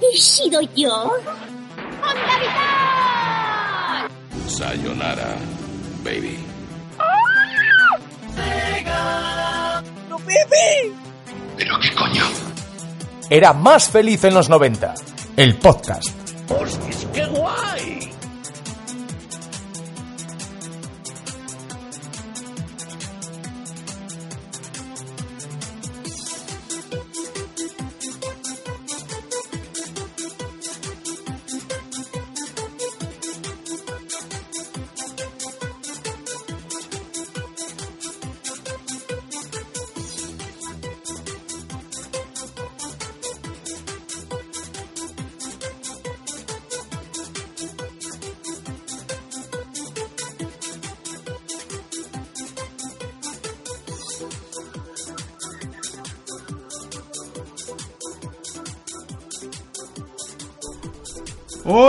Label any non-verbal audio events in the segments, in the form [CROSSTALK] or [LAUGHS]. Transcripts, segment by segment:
He sido yo. ¡Onda vital! Sayonara, baby. ¡No, Pepe! ¿Pero qué coño? Era más feliz en los 90. El podcast. ¡Hostias, qué guay!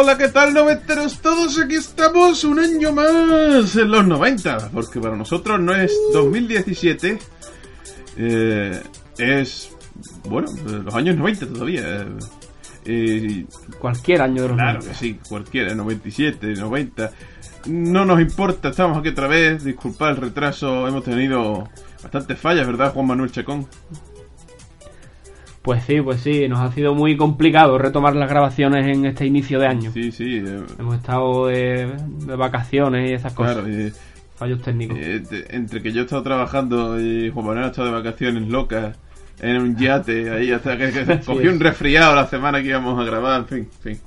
Hola, ¿qué tal, noventeros? Todos aquí estamos un año más en los 90, porque para nosotros no es 2017, eh, es, bueno, los años 90 todavía. eh, Cualquier año de los claro 90. que sí, cualquiera, 97, 90. No nos importa, estamos aquí otra vez. Disculpad el retraso, hemos tenido bastantes fallas, ¿verdad, Juan Manuel Chacón? Pues sí, pues sí, nos ha sido muy complicado retomar las grabaciones en este inicio de año. Sí, sí, eh, Hemos estado de, de vacaciones y esas cosas. claro. eh, Fallos técnicos. Eh, entre que yo he estado trabajando y Juan Manuel ha estado de vacaciones locas en un yate ahí hasta que, que [LAUGHS] cogí un resfriado la semana que íbamos a grabar, en fin, en fin.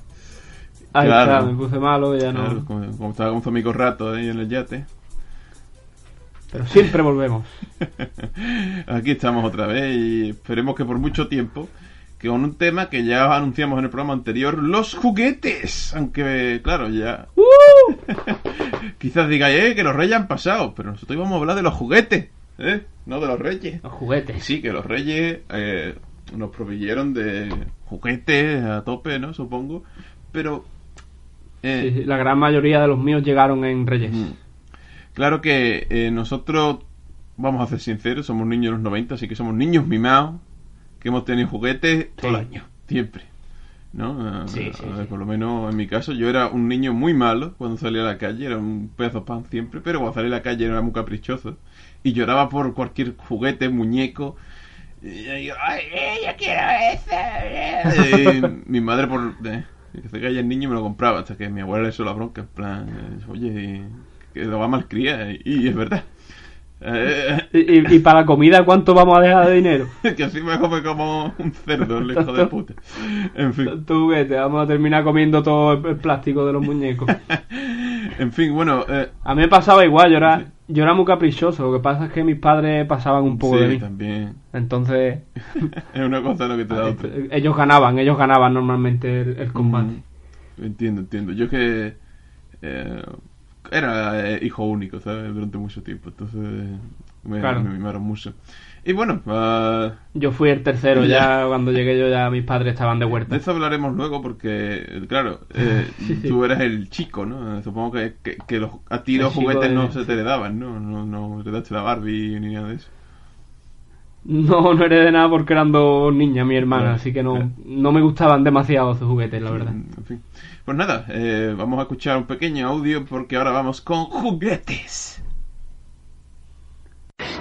Ahí claro. está, me puse malo y ya no. Claro, como, como estaba con amigo rato ahí en el yate. Pero siempre volvemos. [LAUGHS] Aquí estamos otra vez y esperemos que por mucho tiempo, que con un tema que ya anunciamos en el programa anterior, los juguetes. Aunque, claro, ya... [LAUGHS] Quizás digáis, eh, que los reyes han pasado, pero nosotros íbamos a hablar de los juguetes, ¿eh? No de los reyes. Los juguetes. Sí, que los reyes eh, nos proveyeron de juguetes a tope, ¿no? Supongo. Pero... eh, Sí, sí, la gran mayoría de los míos llegaron en Reyes. Mm. Claro que eh, nosotros, vamos a ser sinceros, somos niños de los 90, así que somos niños mimados, que hemos tenido juguetes todo el año, siempre. ¿No? Eh, Sí, sí, a ver, sí. Por lo menos en mi caso, yo era un niño muy malo cuando salía a la calle, era un pedazo de pan siempre, pero cuando salía a la calle era muy caprichoso. Y lloraba por cualquier juguete, muñeco. Y yo, ¡ay, eh, yo quiero ese! Y mi madre, por eh, que se calla el niño, me lo compraba hasta que mi abuela le hizo la bronca. En plan, oye, que lo va mal cría. Y, es verdad. Eh, Y, para la comida, ¿cuánto vamos a dejar de dinero? [LAUGHS] que así me come como un cerdo, el hijo de puta. En fin. Tanto juguete, vamos a terminar comiendo todo el, el plástico de los muñecos. [LAUGHS] En fin, bueno. Eh, A mí me pasaba igual, yo era, yo era muy caprichoso. Lo que pasa es que mis padres pasaban un poco sí, de mí. también. Entonces, [LAUGHS] Es una cosa lo que te da otra. ellos ganaban, ellos ganaban normalmente el, el combate. Mm, Entiendo, entiendo. Yo que eh, era eh, hijo único, ¿sabes? Durante mucho tiempo, entonces me, Claro. me mimaron mucho. Y bueno, ah, Yo fui el tercero, [LAUGHS] Ya. ya cuando llegué yo ya mis padres estaban de de huerta. eso hablaremos luego porque, claro, eh, [LAUGHS] Sí, sí. tú eres el chico, ¿no? Supongo que, que, que los, a ti El los juguetes de- no se te heredaban, ¿no? No, no heredaste la Barbie ni nada de eso. No, no heredé nada porque eran dos niñas, mi hermana, Claro, así que claro. no, no me gustaban demasiado sus juguetes, la verdad. En fin. Pues nada, eh, vamos a escuchar un pequeño audio porque ahora vamos con juguetes.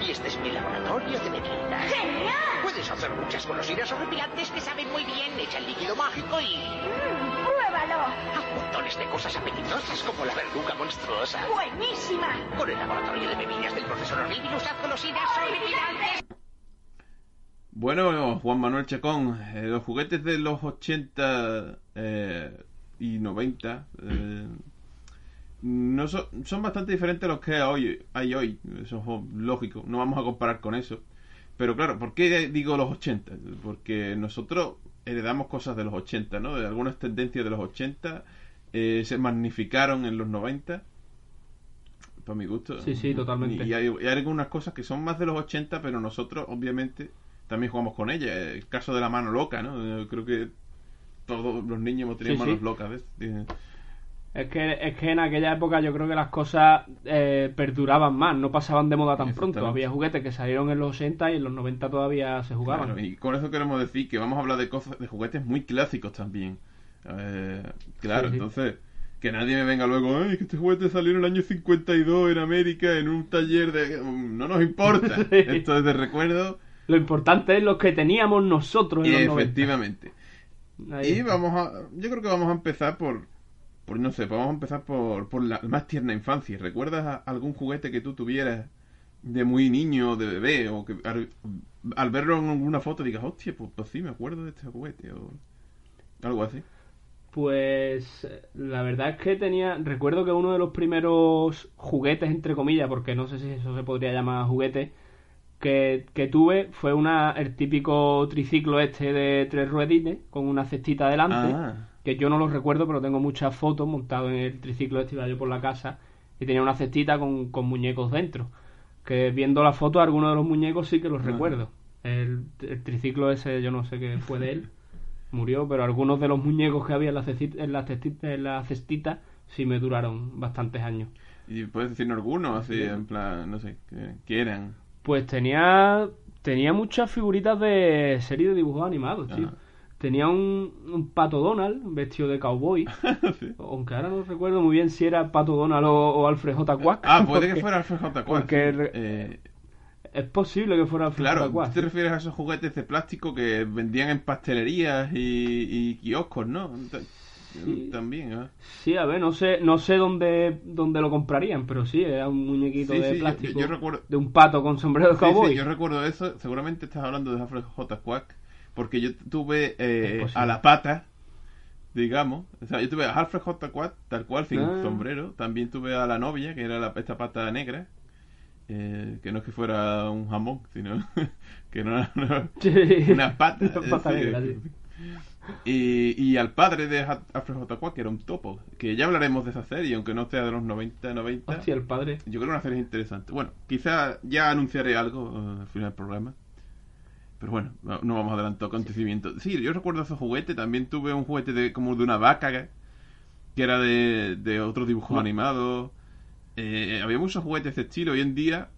Y este es mi laboratorio de bebidas. ¡Genial! Puedes hacer muchas golosinas horripilantes que saben muy bien. Echa el líquido mágico y... Mm, ¡Pruébalo! Haz montones de cosas apetitosas como la verduga monstruosa. ¡Buenísima! Con el laboratorio de bebidas del profesor Horribilus haz golosinas horripilantes. Bueno, Juan Manuel Chacón, eh, los juguetes de los 80 eh, y 90, eh, no son, son bastante diferentes a los que hoy, hay hoy. Eso es lógico. No vamos a comparar con eso. Pero claro, ¿por qué digo los 80? Porque nosotros heredamos cosas de los 80, ¿no? De algunas tendencias de los 80 eh, se magnificaron en los 90. Para mi gusto. Sí, sí, totalmente. Y hay, hay algunas cosas que son más de los 80, pero nosotros, obviamente, también jugamos con ellas. El caso de la mano loca, ¿no? Yo creo que todos los niños hemos tenido Sí, sí. manos locas. ¿ves? Eh, Es que, es que en aquella época yo creo que las cosas eh, perduraban más, no pasaban de moda tan pronto. Había juguetes que salieron en los 80 y en los 90 todavía se jugaban. Claro, y con eso queremos decir que vamos a hablar de cosas, de juguetes muy clásicos también. Eh, claro, Sí, entonces, que nadie me venga luego, ay, que este juguete salió en el año 52 en América en un taller de... No nos importa. [LAUGHS] Esto es de recuerdo. Lo importante es lo que teníamos nosotros en Y los 90. efectivamente. Ahí Y vamos a... Yo creo que vamos a empezar por... Por, no sé, vamos a empezar por, por la más tierna infancia. ¿Recuerdas algún juguete que tú tuvieras de muy niño, de bebé, o que al, al verlo en alguna foto digas, hostia, pues, pues sí, me acuerdo de este juguete, o algo así? Pues la verdad es que tenía, recuerdo que uno de los primeros juguetes, entre comillas, porque no sé si eso se podría llamar juguete, que, que tuve fue una, el típico triciclo este de tres ruedines con una cestita delante, Ah, que yo no lo recuerdo, pero tengo muchas fotos montado en el triciclo este, iba yo por la casa, y tenía una cestita con, con muñecos dentro. Que viendo la foto, algunos de los muñecos sí que los Ah. recuerdo. El, el triciclo ese, yo no sé qué fue de él, murió, pero algunos de los muñecos que había en la, cestita, en la, cestita, en la cestita sí me duraron bastantes años. y puedes decirnos algunos, así, en plan, no sé, que, que eran. Pues tenía tenía muchas figuritas de serie de dibujos animados, tío. Ajá. Tenía un, un pato Donald vestido de cowboy. [LAUGHS] Sí. Aunque ahora no recuerdo muy bien si era Pato Donald o, o Alfred J. Quack. Ah, puede que fuera Alfred J. Quack, porque sí. Eh, Es posible que fuera Alfred Claro, J. Quack. tú te refieres a esos juguetes de plástico que vendían en pastelerías y, y kioscos, ¿no? Ta- Sí. También, ¿eh? Sí, a ver, no sé, no sé dónde, dónde lo comprarían, pero sí, era un muñequito Sí, de sí, plástico yo recuerdo- de un pato con sombrero de cowboy. sí, yo recuerdo eso. Seguramente estás hablando de Alfred J. Quack. Porque yo tuve eh, a la pata, digamos. O sea, yo tuve a Alfred J. Quack, tal cual, sin Ah. sombrero. También tuve a la novia, que era la, esta pata negra. eh, que no es que fuera un jamón, sino [LAUGHS] que no era [LAUGHS] Sí. una pata. Una pata negra. Y, y al padre de Alfred J. Que era un topo. Que ya hablaremos de esa serie, aunque no sea de los 90, 90. Hostia, el padre. Yo creo que una serie interesante. Bueno, quizá ya anunciaré algo eh, al final del programa. Pero bueno, no, no vamos a adelantar acontecimientos. Sí, yo recuerdo ese juguete. También tuve un juguete de como de una vaca que que era de, de otros dibujos animados. Eh, había muchos juguetes de este estilo. Hoy en día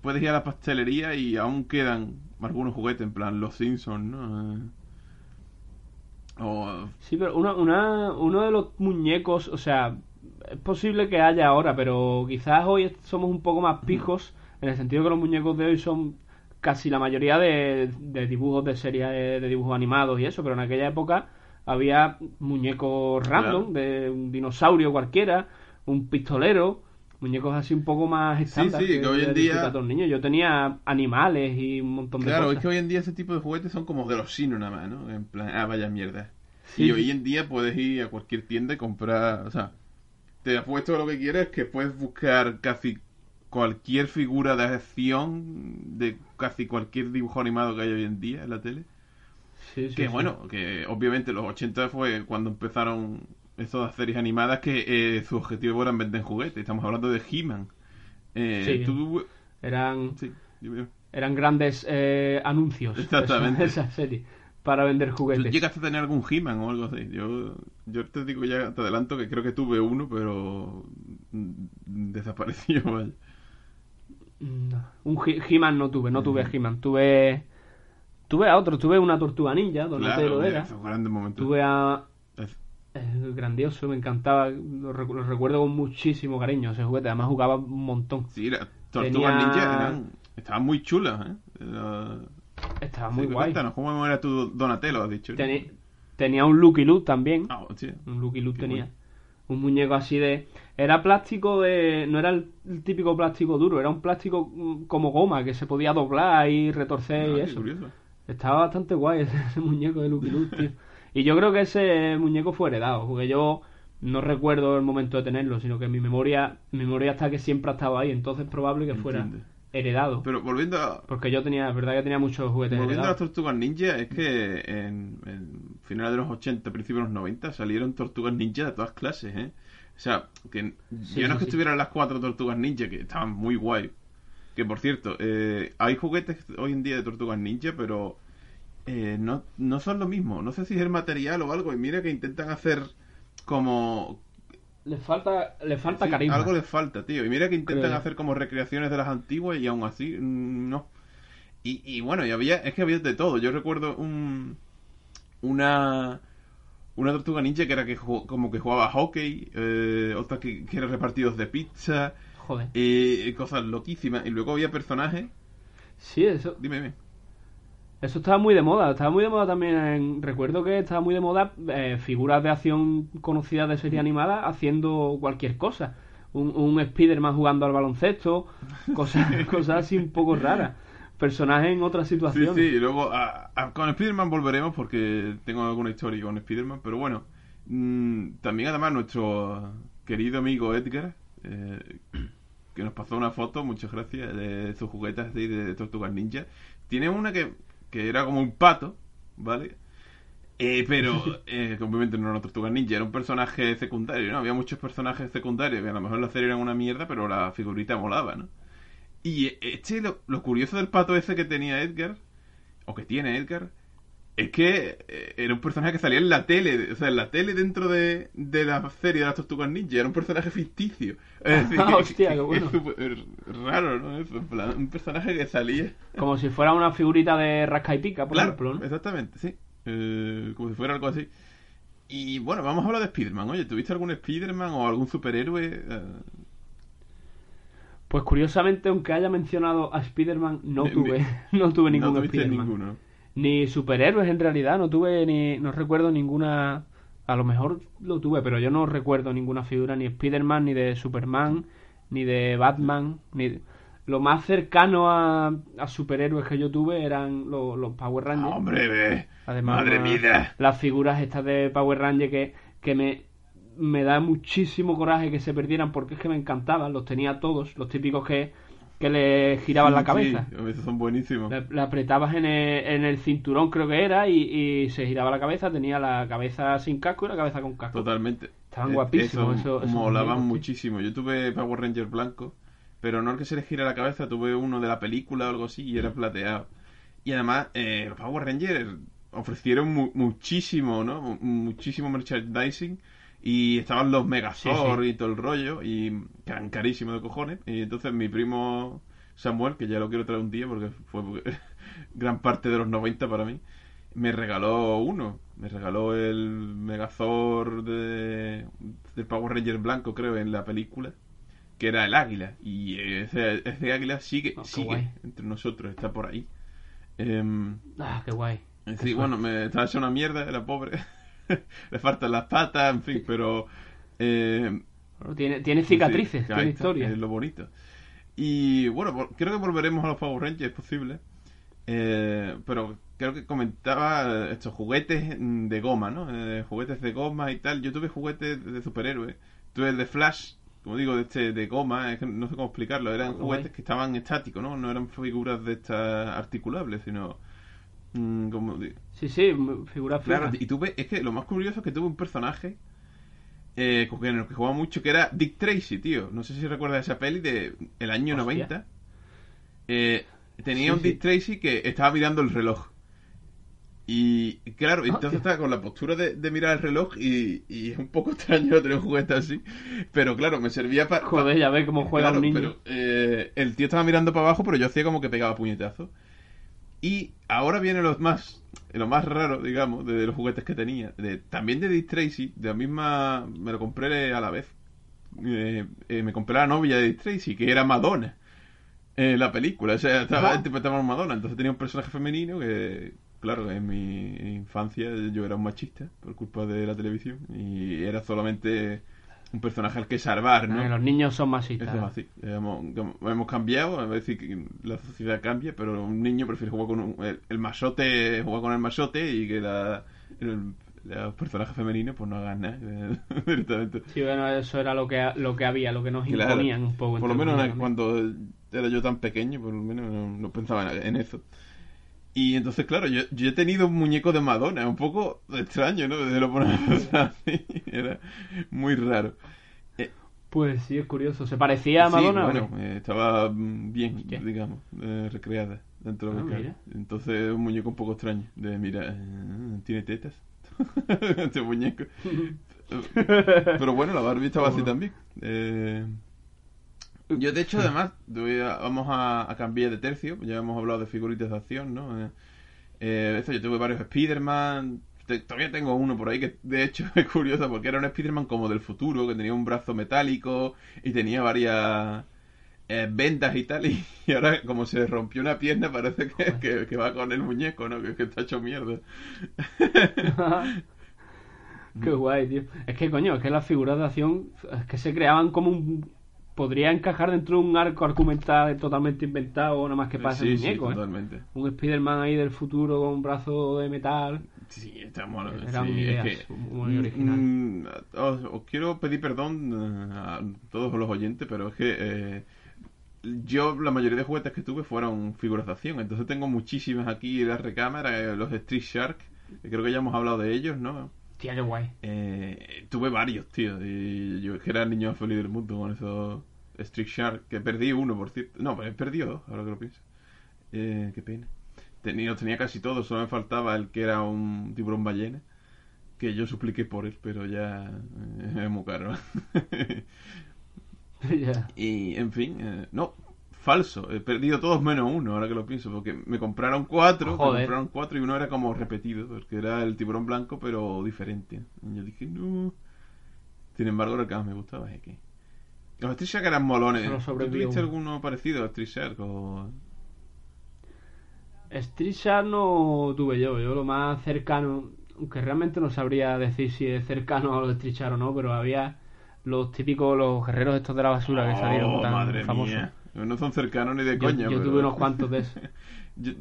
puedes ir a la pastelería y aún quedan algunos juguetes, en plan Los Simpsons, ¿no? O Sí, pero una, una, uno de los muñecos, o sea, es posible que haya ahora, pero quizás hoy somos un poco más pijos, en el sentido que los muñecos de hoy son casi la mayoría de, de dibujos de series de, de dibujos animados y eso, pero en aquella época había muñecos random, de un dinosaurio cualquiera, un pistolero, muñecos así un poco más estándar sí, que hoy en día- niños. Yo tenía animales y un montón de Claro, cosas. es que hoy en día ese tipo de juguetes son como de los chinos nada más, ¿no? En plan, ah, vaya mierda. Sí, y sí. hoy en día puedes ir a cualquier tienda y comprar, o sea, te apuesto lo que quieres que puedes buscar casi cualquier figura de acción de casi cualquier dibujo animado que hay hoy en día en la tele. Sí, sí, que sí. bueno, que obviamente los 80 fue cuando empezaron esas series animadas que eh, su objetivo era vender juguetes. Estamos hablando de He-Man. Eh, Sí. tú- Eran sí, eran grandes eh, anuncios Exactamente. [LAUGHS] esa, esa serie para vender ¿Tú juguetes llegaste a tener algún He-Man o algo así? Yo, yo te digo ya, te adelanto que creo que tuve uno, pero mm, desapareció. [LAUGHS] vaya. No, un He- He-Man no tuve no tuve. He-Man tuve tuve a otro tuve una tortuga ninja Donatello Claro, era tuve a Es- grandioso me encantaba lo, lo recuerdo con muchísimo cariño ese juguete además jugaba un montón Sí, las tortugas Tenía- ninja eran, estaban muy chulas, ¿eh? Era- estaba sí, muy guay Cuéntanos, ¿cómo era tu Donatello, has dicho? Teni- tenía un Lucky Luke también Ah, sí. Un Lucky Luke Qué tenía. bueno. Un muñeco así de. Era plástico de. No era el, típico plástico duro, era un plástico mm, como goma que se podía doblar y retorcer Ah, y qué eso. curioso. Estaba bastante guay ese, [LAUGHS] ese muñeco de Lucky Luke, tío. Y yo creo que ese muñeco fue heredado, porque yo no recuerdo el momento de tenerlo, sino que mi memoria, mi memoria está que siempre ha estado ahí, entonces es probable que fuera heredado. Pero volviendo a, Porque yo tenía, es verdad que tenía muchos juguetes volviendo a las tortugas ninja, es que en, en finales de los 80, principios de los 90 salieron tortugas ninja de todas clases, ¿eh? O sea, que Sí, yo no sí, es que sí. estuvieran las cuatro tortugas ninja, que estaban muy guay. Que por cierto, eh, hay juguetes hoy en día de tortugas ninja, pero eh, no, no son lo mismo. No sé si es el material o algo. Y mira que intentan hacer como Le falta, le falta Sí, carisma. Algo les falta, tío. Y mira que intentan Creo. hacer como recreaciones de las antiguas y aún así, mm, no. Y, y bueno, y había, es que había de todo. Yo recuerdo un, una, una tortuga ninja que era que como que jugaba hockey, eh, otra que, que era repartidos de pizza, Joder. eh, cosas loquísimas. Y luego había personajes. Sí, eso, Dime, dime. Eso estaba muy de moda. Estaba muy de moda también. en- recuerdo que estaba muy de moda eh, figuras de acción conocidas de serie animada haciendo cualquier cosa. Un, un Spider-Man jugando al baloncesto, cosas, [LAUGHS] cosas así un poco raras. Personajes en otras Sí, situaciones. sí, y luego a- a- con Spider-Man volveremos porque tengo alguna historia con Spider-Man, pero bueno, mm, también además nuestro querido amigo Edgar, eh, que nos pasó una foto, muchas gracias, de sus juguetes de, de Tortugas Ninja, tiene una que, que era como un pato, ¿vale? Eh, pero [LAUGHS] eh, obviamente no era una tortuga ninja, era un personaje secundario, ¿no? Había muchos personajes secundarios que a lo mejor la serie era una mierda, pero la figurita molaba, ¿no? Y eh, este, lo, lo curioso del pato ese que tenía Edgar, o que tiene Edgar, es que eh, era un personaje que salía en la tele, o sea, en la tele dentro de, de la serie de las tortugas ninja, era un personaje ficticio. Es [LAUGHS] decir, Ah, hostia, qué [LAUGHS] bueno. es raro, ¿no? Eso, en plan, un personaje que salía... Como si fuera una figurita de rasca y pica, por Claro, ejemplo. ¿no? exactamente, sí. Eh, como si fuera algo así. Y bueno, vamos a hablar de Spider-Man. Oye, ¿tuviste algún Spider-Man o algún superhéroe? Eh, Pues curiosamente, aunque haya mencionado a Spider-Man, no [LAUGHS] tuve, no tuve ningún no Spider-Man. ninguno. Ni superhéroes en realidad, no tuve ni, no recuerdo ninguna, a lo mejor lo tuve, pero yo no recuerdo ninguna figura ni Spider-Man, ni de Superman, ni de Batman, ni lo más cercano a, a superhéroes que yo tuve eran lo- los Power Rangers. Ah, hombre, ve. Además, Madre la- mía. Las figuras estas de Power Ranger que, que me, me da muchísimo coraje que se perdieran porque es que me encantaban, los tenía todos, los típicos que, que le giraban la cabeza. sí, esos son buenísimos. La, la apretabas en el, en el cinturón, creo que era, y, y se giraba la cabeza. Tenía la cabeza sin casco y la cabeza con casco. Totalmente. Estaban Eh, guapísimos eso molaban muchísimo. Yo tuve Power Ranger blanco, pero no el que se les gira la cabeza, tuve uno de la película o algo así y era plateado. Y además, eh, los Power Rangers ofrecieron mu- muchísimo, ¿no? Mu- Muchísimo merchandising. Y estaban los Megazord Sí, sí. y todo el rollo, y eran carísimos de cojones. Y entonces mi primo Samuel, que ya lo quiero traer un día porque fue [LAUGHS] gran parte de los 90 para mí, me regaló uno. Me regaló el Megazord de, del Power Ranger blanco, creo, en la película, que era el águila. Y ese, ese águila sigue, Oh, sigue entre nosotros, está por ahí. Em, Ah, qué guay. Sí, bueno, me estaba hecho una mierda, era pobre. [LAUGHS] [LAUGHS] Le faltan las patas, en fin, pero... Eh, tiene, tiene cicatrices, sí, tiene historia. Es lo bonito. Y bueno, creo que volveremos a los Power Rangers, es posible. Eh, pero creo que comentaba estos juguetes mm, de goma, ¿no? Eh, juguetes de goma y tal. Yo tuve juguetes de superhéroes. Tuve el de Flash, como digo, de este de goma, es que no sé cómo explicarlo. Eran Guay. juguetes que estaban estáticos, ¿no? No eran figuras de estas articulables, sino... mm, como Sí, sí, figura Claro, y tuve, es que lo más curioso es que tuve un personaje eh, con el que jugaba mucho que era Dick Tracy, tío. No sé si recuerdas esa peli de el año Hostia. 90. Eh, tenía Sí, un sí. Dick Tracy que estaba mirando el reloj. Y claro, entonces Hostia. estaba con la postura de, de mirar el reloj y, y es un poco [LAUGHS] extraño tener un juguete así. Pero claro, me servía para... Joder, ya ves cómo juega Claro, un niño. pero eh, el tío estaba mirando para abajo, pero yo hacía como que pegaba puñetazos. Y ahora viene lo más, lo más raro, digamos, de los juguetes que tenía. De, también de Dick Tracy, de la misma. Me lo compré a la vez. Eh, eh, me compré la novia de Dick Tracy, que era Madonna. En la película, o sea, estaba Ajá. interpretando a Madonna. Entonces tenía un personaje femenino que, claro, en mi infancia yo era un machista por culpa de la televisión. Y era solamente un personaje al que salvar, ¿no? Eh, los niños son masistas. Eso es así. Hemos, hemos cambiado, veces que la sociedad cambia, pero un niño prefiere jugar con un- el, el masote, jugar con el masote y que la, el, los personajes femeninos pues no hagan nada eh, [LAUGHS] directamente. Sí, bueno, eso era lo que, lo que había, lo que nos Claro. imponían un poco. Por lo menos comillas, cuando era yo tan pequeño, por lo menos no, no pensaba en, en eso. Y entonces, claro, yo, yo he tenido un muñeco de Madonna, un poco extraño, ¿no? Desde lo [LAUGHS] así, era muy raro. Pues sí, es curioso. ¿Se parecía a Sí, Madonna? o bueno, no? eh, estaba mm, bien, Hostia. digamos, eh, recreada dentro de Ah, lo que cabe. mira. Entonces, un muñeco un poco extraño. De, mira, eh, tiene tetas. [LAUGHS] este muñeco. [LAUGHS] Pero bueno, la Barbie estaba así también. Eh, yo, de hecho, además, vamos a, a cambiar de tercio. Ya hemos hablado de figuritas de acción, ¿no? Eh, eh, eso, yo tuve varios Spider-Man. Te- Todavía tengo uno por ahí que, de hecho, [LAUGHS] es curioso porque era un Spider-Man como del futuro, que tenía un brazo metálico y tenía varias eh, vendas y tal. [LAUGHS] Y, y ahora, como se rompió una pierna, parece que, que- que va con el muñeco, ¿no? Que, que está hecho mierda. [LAUGHS] Qué guay, tío. Es que, coño, es que las figuras de acción es que se creaban como un... Podría encajar dentro de un arco argumental totalmente inventado, nada más que pasa sí, sí, muñeco, ¿eh? Un Spider-Man ahí del futuro con un brazo de metal. Sí, está mono. Eran sí, ideas es que, muy mm, originales. mm, os, os quiero pedir perdón eh, a todos los oyentes, pero es que eh, yo la mayoría de juguetes que tuve fueron figuras de acción. Entonces tengo muchísimas aquí en la recámara, los Street Shark, que creo que ya hemos hablado de ellos, ¿no? Tía, qué guay. Eh, tuve varios, tío. Y yo es que era el niño más feliz del mundo con esos Street Shark. Que perdí uno, por cierto. No, pero he perdido dos, ahora que lo pienso. Eh, qué pena. Tenía, los tenía casi todos, solo me faltaba el que era un tiburón ballena. Que yo supliqué por él, pero ya eh, es muy caro. [LAUGHS] [LAUGHS] Y, en fin, eh, no, falso. He perdido todos menos uno, ahora que lo pienso. Porque me compraron cuatro, me compraron cuatro y uno era como repetido. Porque era el tiburón blanco, pero diferente. Y yo dije, no. Sin embargo, lo que más me gustaba es que. Los Street Shark eran molones. ¿Tú tuviste uno. alguno parecido a Street Shark? O... Street Shark no tuve yo, yo lo más cercano, aunque realmente no sabría decir si es cercano a los Street Shark o no, pero había los típicos, los guerreros estos de la basura que salieron Oh, tan madre famosos. mía. No son cercanos ni de Yo, coña. yo pero- tuve unos cuantos de esos. [LAUGHS] Yo-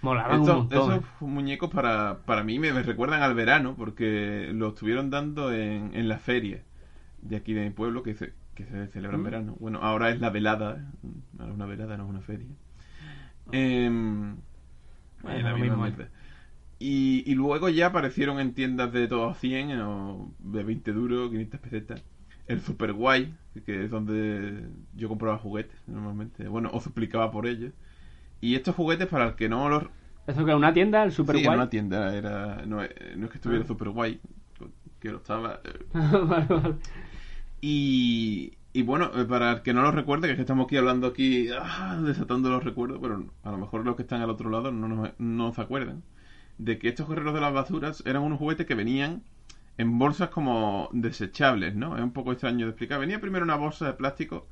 Molaban Estos, un montón. esos muñecos para, para mí me, me recuerdan al verano porque los estuvieron dando en, en la feria de aquí de mi pueblo que se, que se celebra en Mm. verano. Bueno, ahora es la velada, ¿eh? ahora es una velada, no es una feria. Em, Bueno, la misma ¿eh? mierda. Y, y luego ya aparecieron en tiendas de todos 100 o de 20 duros, 500 pesetas. El Super Guay, que es donde yo compraba juguetes normalmente. Bueno, o suplicaba por ellos. Y estos juguetes, para el que no los Eso que era una tienda, el Super sí, Guay. en una tienda, era, no, eh, no es que estuviera Ah. super guay, que lo estaba. eh. [LAUGHS] Vale, vale. Y, y bueno, eh, para el que no lo recuerde, que es que estamos aquí hablando aquí, ah, desatando los recuerdos, pero a lo mejor los que están al otro lado no, nos- no se acuerdan, de que estos guerreros de las basuras eran unos juguetes que venían en bolsas como desechables, ¿no? Es un poco extraño de explicar. Venía primero una bolsa de plástico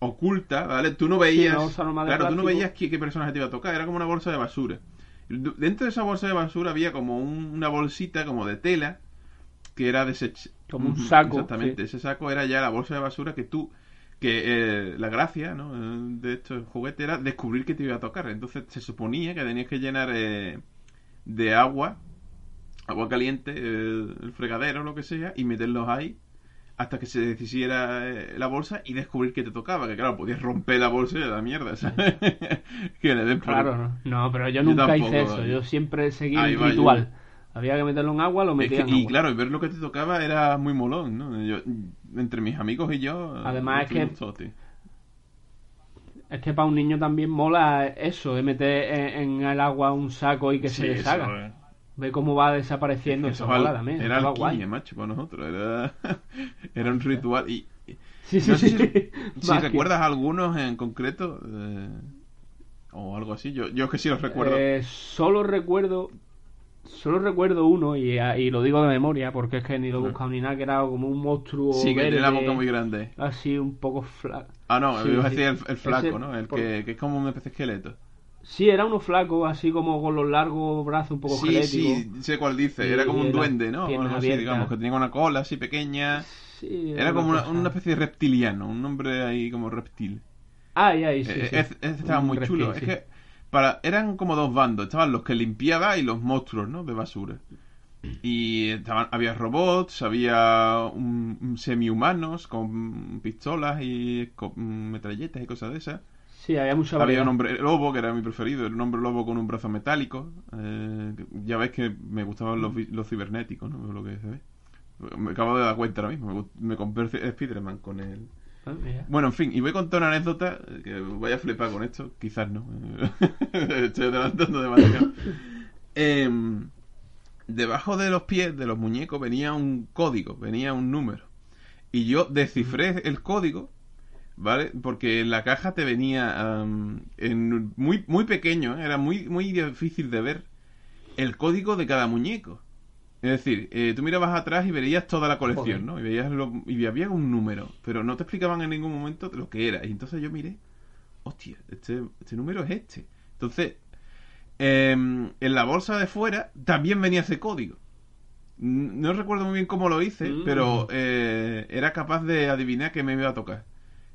oculta, ¿vale? Tú no veías, una bolsa normal de claro, tú no veías qué, qué personaje te iba a tocar, era como una bolsa de basura. Dentro de esa bolsa de basura había como un- una bolsita como de tela que era desech... Como un saco, Exactamente, ese saco era ya la bolsa de basura que tú que eh, la gracia ¿no? eh, de estos juguetes era descubrir que te iba a tocar. Entonces se suponía que tenías que llenar eh, de agua, agua caliente, eh, el fregadero o lo que sea, y meterlos ahí hasta que se deshiciera eh, la bolsa y descubrir que te tocaba. Que claro, podías romper la bolsa y la mierda, [LAUGHS] ¿sabes? que le den por- Claro, no. No, pero yo Yo nunca tampoco, hice eso. Yo siempre seguí Ahí el ritual. Había que meterlo en agua, lo Es metía que- en y agua. claro, ver lo que te tocaba era muy molón, ¿no? Yo, entre mis amigos y yo. Además es que-. Es que para un niño también mola eso, de meter en, en el agua un saco y que se eso, deshaga. eh. Ve cómo va desapareciendo. Eso Eso al- mola también. Era alquimia, macho, para nosotros. Era, [LAUGHS] era un ritual. Y, y- Sí, sí, no sé sí. si, [LAUGHS] que- recuerdas algunos en concreto. eh, o algo así. Yo, yo es que sí los recuerdo. Eh, solo recuerdo solo recuerdo uno y, y lo digo de memoria porque es que ni lo he buscado ni nada que era como un monstruo sí, que tiene la boca muy grande. así un poco fla... Ah, no, Sí, ibas a decir el, el flaco, Ese- ¿no? El por- que, que es como una especie de esqueleto. Sí era uno flaco así como con los largos brazos un poco Sí, sí, sé cuál dice. Y Era como un duende, ¿no? Algo así, digamos, que tenía una cola así pequeña. Sí, Era como una, especie de reptiliano, un hombre ahí como reptil. Ay, ay, sí, Eh, sí. es- es- estaba Un muy reptil, chulo. sí. Es que para, eran como dos bandos. Estaban los que limpiaba y los monstruos, ¿no? De basura. Y estaban, había robots, había un, un semi-humanos con pistolas y con metralletas y cosas de esas. Sí, había mucha Había un hombre lobo, que era mi preferido, un hombre lobo con un brazo metálico. Eh, ya ves que me gustaban los, los cibernéticos, ¿no? Lo que se ve. Me acabo de dar cuenta ahora mismo. Me, compré el Spider-Man con el... Ah. Bueno, en fin, y voy a contar una anécdota que voy a flipar con esto. Quizás no. [LAUGHS] Estoy adelantando demasiado. [LAUGHS] Em, debajo de los pies de los muñecos venía un código, venía un número. Y yo descifré el código, ¿vale? Porque en la caja te venía en muy, muy pequeño, ¿eh? era muy, muy difícil de ver el código de cada muñeco. Es decir, eh, tú mirabas atrás y verías toda la colección, Joder. ¿no? Y veías lo- y había un número, pero no te explicaban en ningún momento lo que era. Y entonces yo miré, hostia, este, este número es este. Entonces, em, en la bolsa de fuera también venía ese código. No recuerdo muy bien cómo lo hice, Mm. pero eh, era capaz de adivinar que me iba a tocar.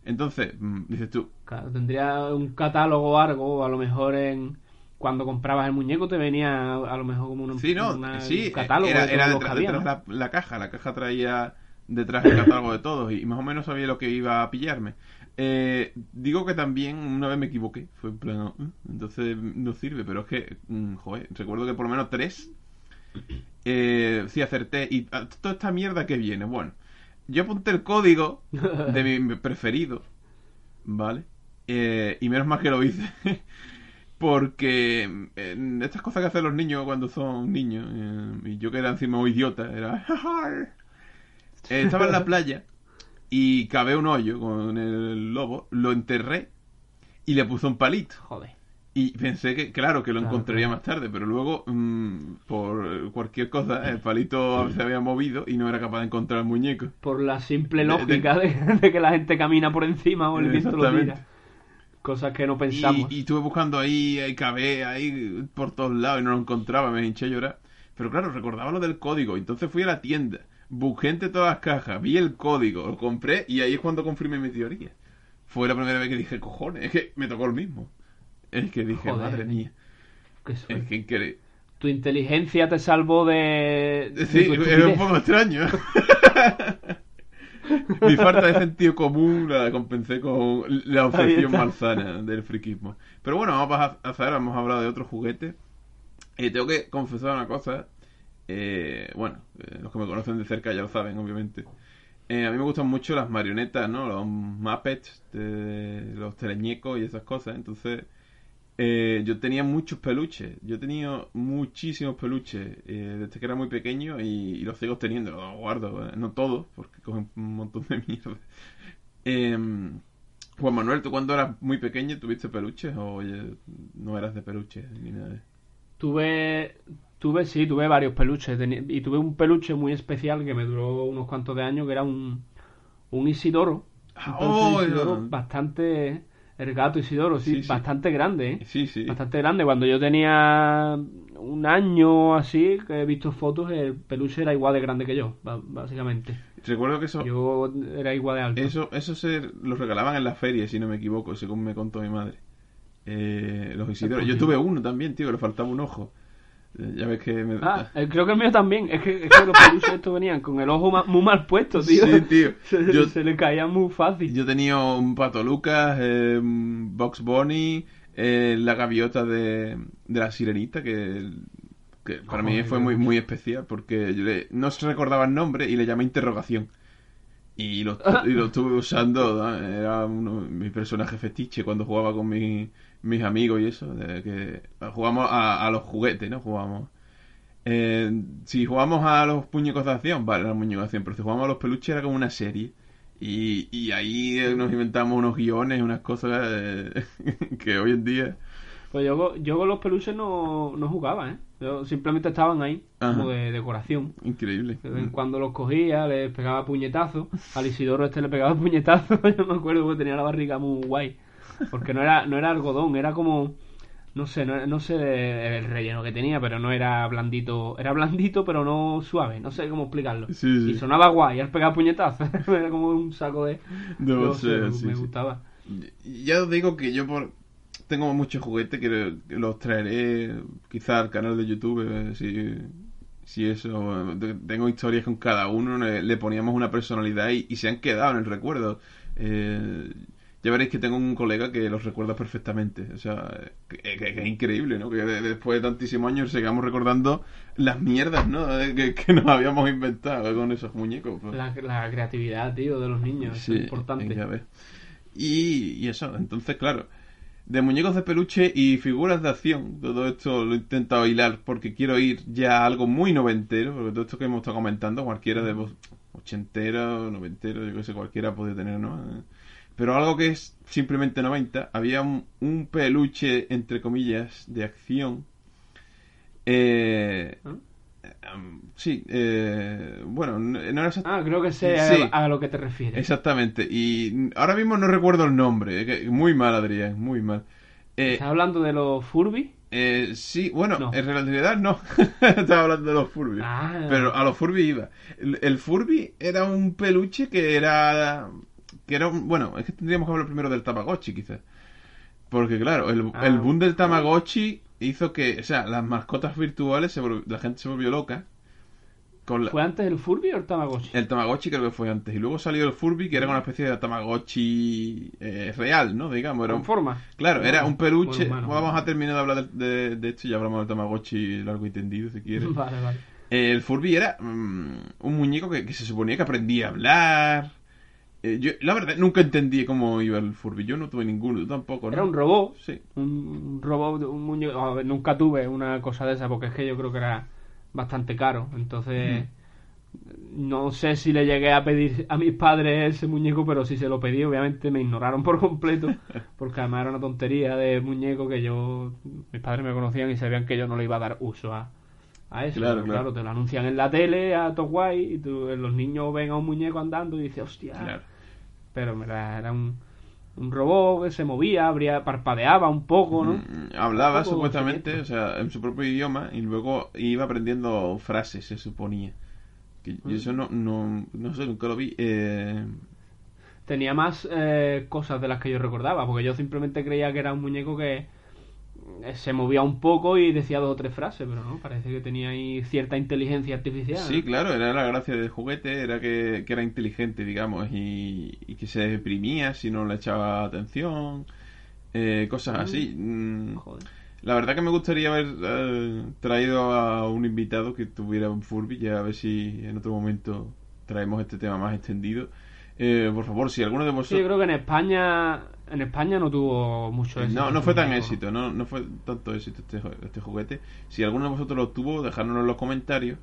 Entonces, mm, dices tú, Claro, tendría un catálogo o algo, a lo mejor en cuando comprabas el muñeco te venía a lo mejor como un, Sí, no, una- sí, un catálogo era, de detrás, que había, detrás ¿no? la, la caja, la caja traía detrás el catálogo de todos y más o menos sabía lo que iba a pillarme. Eh, digo que también una vez me equivoqué, fue en plan, "Ah", entonces no sirve, pero es que, mm, joder, recuerdo que por lo menos tres eh, sí acerté y ah, toda esta mierda que viene, bueno, yo apunté el código de [LAUGHS] mi preferido, ¿vale? Eh, y menos mal que lo hice. [LAUGHS] Porque en estas cosas que hacen los niños cuando son niños, eh, y yo que era encima un idiota, era... [LAUGHS] Eh, estaba en la playa y cavé un hoyo con el lobo, lo enterré y le puse un palito. Joder. Y pensé que, claro, que lo Claro, encontraría claro. más tarde, pero luego, mm, por cualquier cosa, el palito se había movido y no era capaz de encontrar el muñeco. Por la simple De- de- lógica de, [LAUGHS] de que la gente camina por encima o el viento lo tira. Cosas que no pensamos. Y, y estuve buscando ahí, ahí cavé ahí por todos lados y no lo encontraba, me hinché a llorar. Pero claro, recordaba lo del código, entonces fui a la tienda, busqué entre todas las cajas, vi el código, lo compré y ahí es cuando confirmé mi teoría. Fue la primera vez que dije, cojones, es que me tocó el mismo. Es que dije, Joder. madre mía, Qué es que increíble. Tu inteligencia te salvó de. de Sí, tu era un poco extraño. [LAUGHS] Mi falta de sentido común la compensé con la obsesión malsana del friquismo. Pero bueno, vamos a hacer, hemos hablado de otros juguetes. Y tengo que confesar una cosa. Eh, bueno, eh, los que me conocen de cerca ya lo saben, obviamente. Eh, a mí me gustan mucho las marionetas, ¿no? Los Muppets, de los teleñecos y esas cosas. Entonces, eh, yo tenía muchos peluches. Yo he tenido muchísimos peluches eh, desde que era muy pequeño y, y los sigo teniendo. Los guardo, eh, no todos, porque cogen un montón de [LAUGHS] mierda. Em, Juan Manuel, ¿tú cuando eras muy pequeño tuviste peluches o oye, no eras de peluches ni nada? de- Tuve, tuve, sí, tuve varios peluches. Y tuve un peluche muy especial que me duró unos cuantos de años, que era un, un Isidoro. Ah, de oh, Isidoro bastante... El gato Isidoro, sí, Sí, sí. bastante grande, ¿eh? Sí, sí. Bastante grande. Cuando yo tenía un año así, que he visto fotos, el peluche era igual de grande que yo, básicamente. Recuerdo que eso, Yo era igual de alto. eso, eso se lo regalaban en la feria, si no me equivoco, según me contó mi madre. Eh, los Isidoro. Yo tuve uno también, tío, que le faltaba un ojo. Ya ves que me... Ah, eh, creo que el mío también. Es que, es que los peluches estos venían con el ojo muy mal puesto, tío. Sí, tío. [LAUGHS] Se, Yo- se le caía muy fácil. Yo tenía un Pato Lucas, eh, Box Bunny, eh, la gaviota de, de la sirenita, que, que para mí fue muy, muy especial, porque yo le- no se recordaba el nombre y le llamé interrogación. Y lo, [LAUGHS] y lo estuve usando, ¿no? era uno, mi personaje fetiche cuando jugaba con mi- mis amigos y eso, de que jugamos a, a los juguetes, ¿no? Jugamos. Eh, si jugamos a los muñecos de acción, vale, eran muñecos de acción, pero si jugamos a los peluches era como una serie. Y, y ahí eh, nos inventamos unos guiones, unas cosas eh, [LAUGHS] que hoy en día... Pues yo, yo con los peluches no, no jugaba, ¿eh? Yo simplemente estaban ahí, Ajá. como de decoración. Increíble. Cuando los cogía, les pegaba puñetazos. Al Isidoro este le pegaba [LAUGHS] puñetazos. Yo me acuerdo que tenía la barriga muy guay. Porque no era, no era algodón, era como. No sé, no, no sé el relleno que tenía, pero no era blandito. Era blandito, pero no suave. No sé cómo explicarlo. Sí, sí. Y sonaba guay, al pegar puñetazos. [LAUGHS] era como un saco de. No no sé, sé, sí, me sí. gustaba. Ya os digo que yo por tengo muchos juguetes que, los traeré quizá al canal de YouTube eh, si, Sí, eso. de- Tengo historias con cada uno, le, le poníamos una personalidad y, y se han quedado en el recuerdo. Eh, ya veréis que tengo un colega que los recuerda perfectamente. O sea, que, que- que es increíble, ¿no? Que de- después de tantísimos años sigamos recordando las mierdas, ¿no? Que, que nos habíamos inventado con esos muñecos. pues. La, la creatividad, tío, de los niños, Sí, es importante. ya ves. Y, y eso, entonces, claro, de muñecos de peluche y figuras de acción, todo esto lo he intentado hilar porque quiero ir ya a algo muy noventero, porque todo esto que hemos estado comentando, cualquiera de vos, ochentero, noventero, yo que sé, cualquiera puede tener, ¿no? Pero algo que es simplemente 90, había un, un peluche, entre comillas, de acción. Eh, ¿Ah? sí, eh, bueno, no era Ah, creo que sé Sí. a, a lo que te refieres. Exactamente. Y ahora mismo no recuerdo el nombre. eh, Muy mal, Adrián, muy mal. Eh, ¿Estás hablando de los Furby? eh, sí, bueno, No. en realidad no. [LAUGHS] Estaba hablando de los Furby. Ah. Pero a los Furby iba. El, el Furby era un peluche que era... Que era un- bueno, es que tendríamos que hablar primero del Tamagotchi, quizás. Porque claro, el, Ah. el boom del Tamagotchi hizo que, o sea, las mascotas virtuales, se volv- la gente se volvió loca. Con la- ¿Fue antes el Furby o el Tamagotchi? el Tamagotchi creo que fue antes. Y luego salió el Furby, que era una especie de Tamagotchi eh, real, ¿no? Digamos, era Con un... forma. Claro, era un peluche. Bueno. Vamos a terminar de hablar de, de, de esto y ya hablamos del Tamagotchi largo y tendido, si quieres. [LAUGHS] Vale, vale. Eh, el Furby era mm, un muñeco que, que se suponía que aprendía a hablar. Eh, yo, la verdad, nunca entendí cómo iba el Furby. Yo no tuve ninguno, tú tampoco, ¿no? Era un robot. Sí. Un robot, un muñeco. a ver, nunca tuve una cosa de esa porque es que yo creo que era bastante caro. Entonces, no sé si le llegué a pedir a mis padres ese muñeco, pero si se lo pedí, obviamente me ignoraron [LAUGHS] por completo. Porque además era una tontería de muñeco que yo. Mis padres me conocían y sabían que yo no le iba a dar uso a, a eso. Claro, claro. te lo anuncian en la tele a todo guay y tú- los niños ven a un muñeco andando y dicen, hostia. Claro. Pero era, era un, un robot que se movía, abría, parpadeaba un poco, ¿no? Mm, Hablaba poco supuestamente, o sea, en su propio idioma y luego iba aprendiendo frases, se suponía. Que yo eso no, no, no sé, nunca lo vi. Eh, Tenía más eh, cosas de las que yo recordaba, porque yo simplemente creía que era un muñeco que se movía un poco y decía dos o tres frases, pero no, parece que tenía ahí cierta inteligencia artificial. Sí, ¿no? claro, era la gracia del juguete, era que, que era inteligente, digamos, y, y que se deprimía si no le echaba atención, eh, cosas así. Mm, Joder. La verdad que me gustaría haber eh, traído a un invitado que tuviera un Furby, ya a ver si en otro momento traemos este tema más extendido. Eh, por favor, si alguno de Sí, yo vosotros... creo que en España en España no tuvo mucho éxito. No, no fue tan éxito, no, no fue tanto éxito este, este juguete. Si alguno de vosotros lo tuvo, dejárnoslo en los comentarios.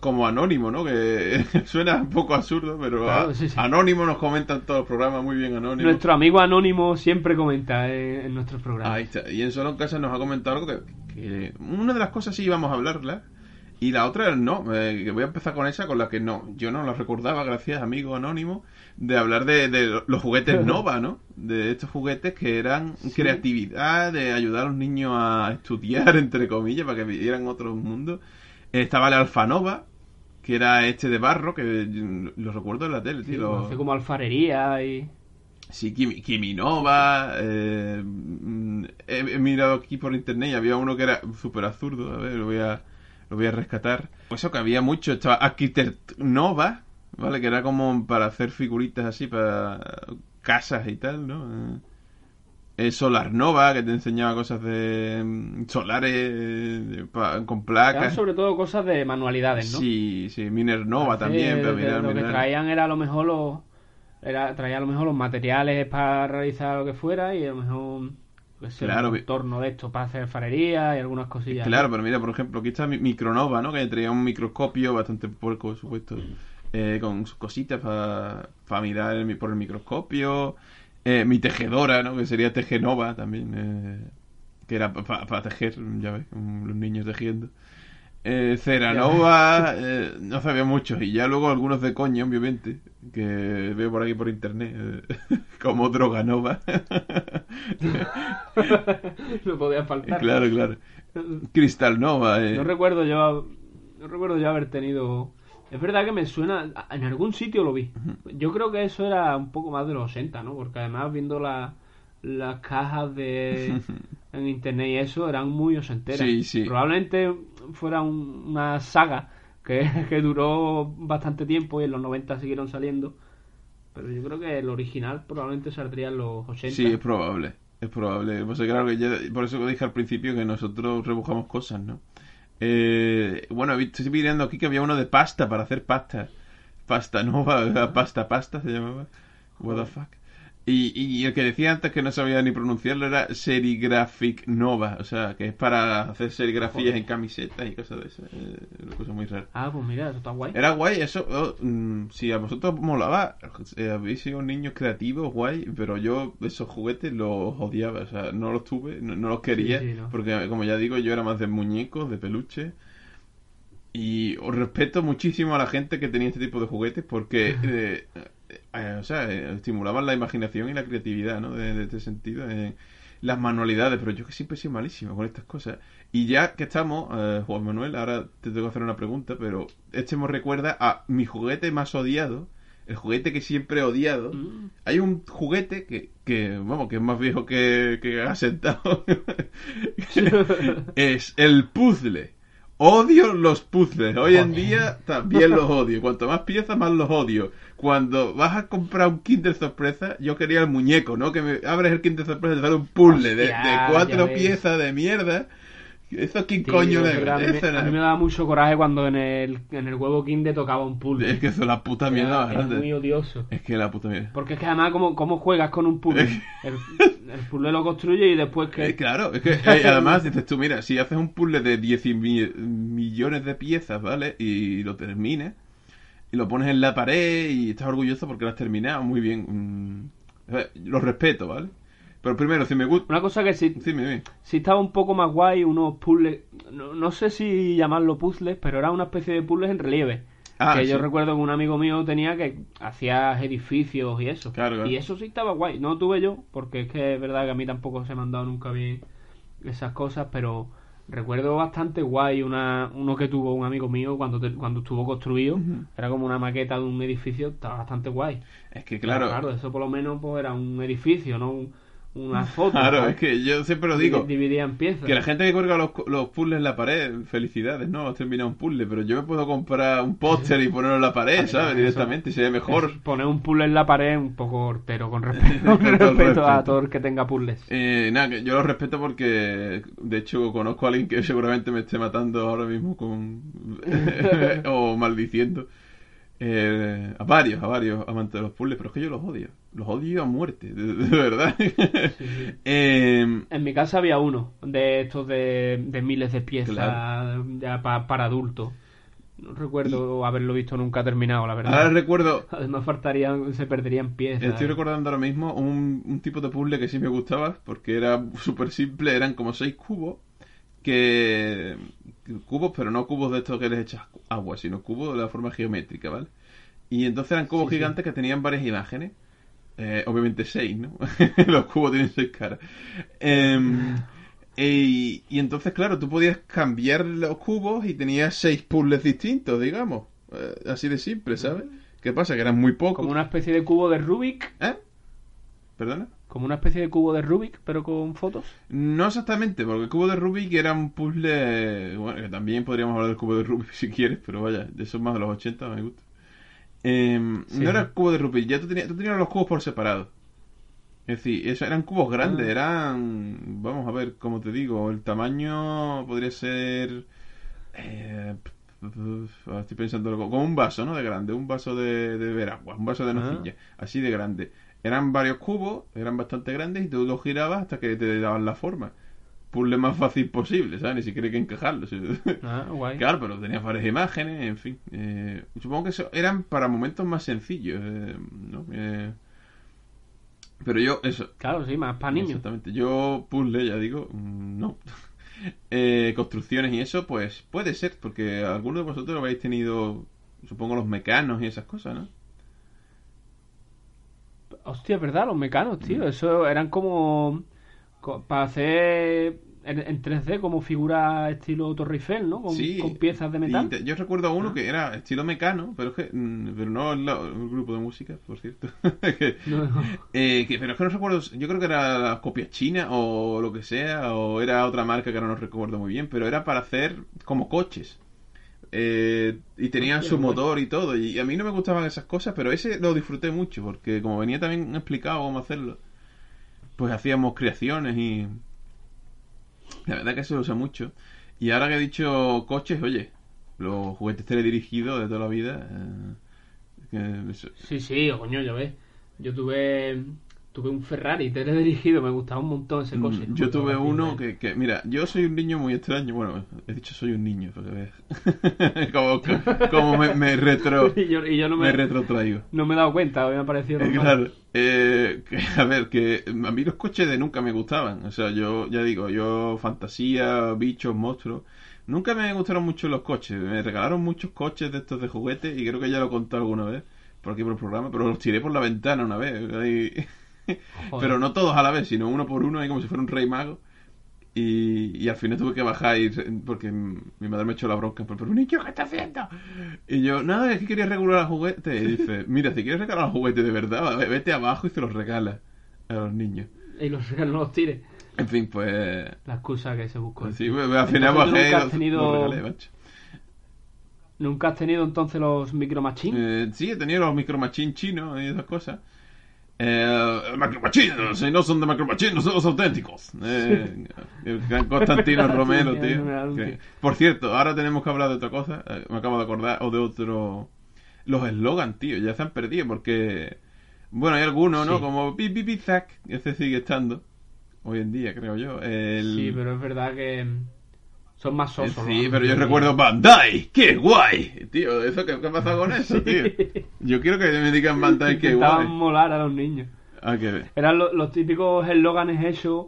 Como anónimo, ¿no? Que [LAUGHS] suena un poco absurdo, pero Claro, a- sí, sí. anónimo nos comentan todos los programas, muy bien anónimo. Nuestro amigo anónimo siempre comenta en, en nuestros programas. Ahí está. Y en Solo en Casa nos ha comentado algo que, que una de las cosas sí íbamos a hablarla y la otra no. Eh, que voy a empezar con esa, con la que no. Yo no la recordaba, gracias, amigo anónimo, de hablar de, de los juguetes [LAUGHS] Nova, ¿no? De estos juguetes que eran creatividad, de ayudar a los niños a estudiar, [LAUGHS] entre comillas, para que vivieran otro mundo. Eh, Estaba el Alfanova, que era este de barro, que mm, lo recuerdo en la tele, Sí, tío. lo- hace como alfarería y... Sí, Kimi- Kiminova. Eh, mm, he, he mirado aquí por internet y había uno que era súper absurdo. A ver, lo voy a, lo voy a rescatar. Pues eso que había mucho. Estaba Architect Nova, ¿vale? Que era como para hacer figuritas así para casas y tal, ¿no? Eh, eh, Solar Nova, que te enseñaba cosas de mm, solares eh, pa- con Eran placas. sobre todo cosas de manualidades, ¿no? Sí, sí, Miner Nova también. de- mirar lo que traían era a lo mejor los era traía a lo mejor los materiales para realizar lo que fuera y a lo mejor sé, Claro, un entorno de esto para hacer farería y algunas cosillas Claro, pero mira, por ejemplo, aquí está mi- Micronova, ¿no? Que traía un microscopio bastante puerco, por supuesto, eh, con sus cositas para mirar el mi- por el microscopio. Eh, mi tejedora, ¿no? Que sería Tegenova también, eh, que era para tejer, ya ves, los niños tejiendo. Eh, Ceranova, eh, no sabía muchos, y ya luego algunos de coña, obviamente, que veo por aquí por internet, eh, [LAUGHS] como Droganova. no [LAUGHS] podía faltar. claro, claro. Crystal Nova, eh. no recuerdo yo no recuerdo yo haber tenido. Es verdad que me suena en algún sitio lo vi. Yo creo que eso era un poco más de los 80 no porque además viendo la- las cajas de [LAUGHS] en internet y eso eran muy osenteras Sí, sí. probablemente fuera un- una saga que, [LAUGHS] que duró bastante tiempo y en los 90 siguieron saliendo. Pero yo creo que el original probablemente saldría en los 80. Sí, es probable. Es probable. Pues, claro, que ya- por eso dije al principio que nosotros rebujamos cosas, ¿no? Eh, bueno, estoy mirando aquí que había uno de pasta para hacer pasta. Pasta nova, [LAUGHS] pasta, pasta se llamaba. What the fuck. Y, y el que decía antes que no sabía ni pronunciarlo era Serigraphic Nova, o sea, que es para hacer serigrafías Joder. en camisetas y cosas de esas. Eh, una cosa muy rara. Ah, pues mira, eso está guay. Era guay, eso. oh, mm, si a vosotros molaba, eh, habéis sido niños creativos, guay, pero yo esos juguetes los odiaba, o sea, no los tuve, no, no los quería, Sí, sí, no. porque como ya digo, yo era más de muñecos, de peluche. Y os respeto muchísimo a la gente que tenía este tipo de juguetes porque, [LAUGHS] eh, eh, o sea, eh, estimulaban la imaginación y la creatividad, ¿no? De, de este sentido. las manualidades, pero yo que siempre he sido malísimo con estas cosas. Y ya que estamos, eh, Juan Manuel, ahora te tengo que hacer una pregunta, pero este me recuerda a mi juguete más odiado, el juguete que siempre he odiado. Mm. Hay un juguete que, que vamos, que es más viejo que, que ha sentado. [LAUGHS] [LAUGHS] es el puzzle. Odio los puzzles. Hoy en día también los odio. Cuanto más piezas, más los odio. Cuando vas a comprar un Kinder sorpresa, yo quería el muñeco, ¿no? Que me abres el Kinder sorpresa y te sale un puzzle de, Hostia, de cuatro piezas de mierda. ¿Eso Tío, coño le pero a mí, me- daba mucho coraje cuando en el, en el huevo Kinder tocaba un puzzle. Es que eso es la puta mierda es grande. muy odioso. Es que la puta mierda. Porque es que además, ¿cómo, cómo juegas con un puzzle? [LAUGHS] El, el puzzle lo construye y después que... Eh, claro, es que eh, [LAUGHS] además dices tú, mira, si haces un puzzle de 10 y mi- millones de piezas, ¿vale? Y lo termines, y lo pones en la pared y estás orgulloso porque lo has terminado, muy bien. mm, lo respeto, ¿vale? Pero primero, si me gusta... Una cosa que sí, Sí, dime, dime. sí estaba un poco más guay, unos puzzles, no, no sé si llamarlo puzzles, pero era una especie de puzzles en relieve. Ah, que yo recuerdo que un amigo mío tenía que hacía edificios y eso. Claro, claro. Y eso sí estaba guay. No tuve yo, porque es que es verdad que a mí tampoco se me han dado nunca bien esas cosas, pero recuerdo bastante guay una, uno que tuvo un amigo mío cuando, te- cuando estuvo construido. Era como una maqueta de un edificio, estaba bastante guay. Es que claro, Claro, eso por lo menos pues era un edificio, no un- una [LAUGHS] foto. claro, ¿sabes? es que yo siempre lo digo. Dividida en piezas. Que la gente que cuelga los, los puzzles en la pared, felicidades, ¿no? Has terminado un puzzle, pero yo me puedo comprar un póster y ponerlo en la pared, ¿sabes? eso- Directamente, sería mejor. Es poner un puzzle en la pared es un poco hortero, con respeto, [LAUGHS] con respeto a todo el que tenga puzzles. Eh, nada, que yo lo respeto porque, de hecho, conozco a alguien que seguramente me esté matando ahora mismo con... [LAUGHS] o maldiciendo. Eh, a varios, a varios amantes de los puzzles, pero es que yo los odio. Los odio a muerte, de, de verdad. [LAUGHS] Eh, En mi casa había uno de estos de, de miles de piezas Claro. ya pa- para adultos. No recuerdo haberlo visto nunca terminado, la verdad. ahora recuerdo, [LAUGHS] Además faltarían, se perderían piezas. estoy recordando ahora mismo un, un tipo de puzzle que sí me gustaba, porque era súper simple, eran como seis cubos, que... Cubos, pero no cubos de estos que les echas agua, sino cubos de la forma geométrica, ¿vale? Y entonces eran cubos Sí, sí. gigantes que tenían varias imágenes. Eh, obviamente seis, ¿no? [LAUGHS] Los cubos tienen seis caras. Em, [LAUGHS] y, y entonces, claro, tú podías cambiar los cubos y tenías seis puzzles distintos, digamos. Eh, así de simple, ¿sabes? ¿Qué pasa? Que eran muy pocos. Como una especie de cubo de Rubik. ¿Eh? ¿Perdona? Como una especie de cubo de Rubik, pero con fotos. No exactamente, porque el cubo de Rubik era un puzzle. Bueno, que también podríamos hablar del cubo de Rubik [LAUGHS] si quieres, pero vaya, de esos más de los 80 me gusta. Sí. No era el cubo de Rubik, ya tú tenías, tú tenías los cubos por separado. Es decir, eso, eran cubos grandes, Ah. eran. Vamos a ver, cómo te digo, el tamaño podría ser. eh, estoy pensando como un vaso, ¿no? De grande, un vaso de, de beber agua, un vaso de Ah. nocilla, así de grande. Eran varios cubos, eran bastante grandes y tú los girabas hasta que te daban la forma. Puzzle más fácil posible, ¿sabes? Ni siquiera hay que encajarlo. ¿sí? Ah, guay. Claro, pero tenías varias imágenes, en fin. Eh, supongo que eso eran para momentos más sencillos, eh, ¿no? Eh, pero yo, eso. Claro, sí, más para niños. Exactamente. Yo, puzzle, ya digo, mm, no. [LAUGHS] Eh, construcciones y eso, pues puede ser, porque algunos de vosotros habéis tenido, supongo, los mecanos y esas cosas, ¿no? Hostia, es verdad, los mecanos, tío. Eso eran como. co- para hacer en, en 3D, como figura estilo Torre Eiffel, ¿no? Con, Sí, con piezas de y metal. te- yo recuerdo uno Ah. que era estilo mecano, pero es que, mm, pero no el, el grupo de música, por cierto. [LAUGHS] Que- No, no. Eh, que- pero es que no recuerdo, yo creo que era la copia china o lo que sea, o era otra marca que ahora no recuerdo muy bien, pero era para hacer como coches. Eh, y tenía Hostia, su motor y todo. Y a mí no me gustaban esas cosas, pero ese lo disfruté mucho, porque como venía también explicado cómo hacerlo, pues hacíamos creaciones y... La verdad que se usa mucho. Y ahora que he dicho coches, oye, los juguetes teledirigidos de toda la vida... eh, que eso- Sí, sí, coño, ya ves. Yo tuve tuve un Ferrari teledirigido, me gustaba un montón ese coche. Mm, Yo tuve uno que, que- mira, yo soy un niño muy extraño. Bueno, he dicho soy un niño, para que veas. [LAUGHS] como, como me, me retro, [LAUGHS] y yo, y yo no me me, retrotraigo. no me he dado cuenta, me ha parecido Eh. Claro, eh, que, [LAUGHS] a ver, que a mí los coches de nunca me gustaban. O sea, yo ya digo, yo fantasía, bichos, monstruos. Nunca me gustaron mucho los coches. Me regalaron muchos coches de estos de juguete y creo que ya lo he contado alguna vez por aquí por el programa, pero los tiré por la ventana una vez. ahí. Joder. pero no todos a la vez, sino uno por uno, ahí como si fuera un rey mago. Y, y al final tuve que bajar y, porque mi madre me echó la bronca. Pero, niño, ¿qué está haciendo? Y yo, nada, es que quería regular el juguete. Y dice, [LAUGHS] mira, si quieres regalar el juguete de verdad, ve- vete abajo y se los regala a los niños. Y los no los tires. En fin, pues... La excusa que se buscó. pues sí, pues, al final bajé y nunca has los, tenido- los regalé, macho. ¿Nunca has tenido entonces los Micro Machine? Eh, sí, he tenido los Micro Machine chinos y esas cosas. Eh, Micro Machine, si no son de no son los auténticos. Eh, Constantino [LAUGHS] Romero, tío. Que- por cierto, ahora tenemos que hablar de otra cosa. eh, me acabo de acordar, o de otro. Los eslogans, tío, ya se han perdido porque. Bueno, hay algunos, ¿no? Sí. Como Pi Pi Pi Zac, ese sigue estando. Hoy en día, creo yo. El... Sí, pero es verdad que son más Eh, sosos. Sí, ¿no? pero yo recuerdo Bandai, qué guay. Tío, ¿eso qué, qué ha pasado con eso, tío? Yo quiero que me digan Bandai, qué guay. molar a los niños. Ah, ver. Eran lo- los típicos eslóganes hechos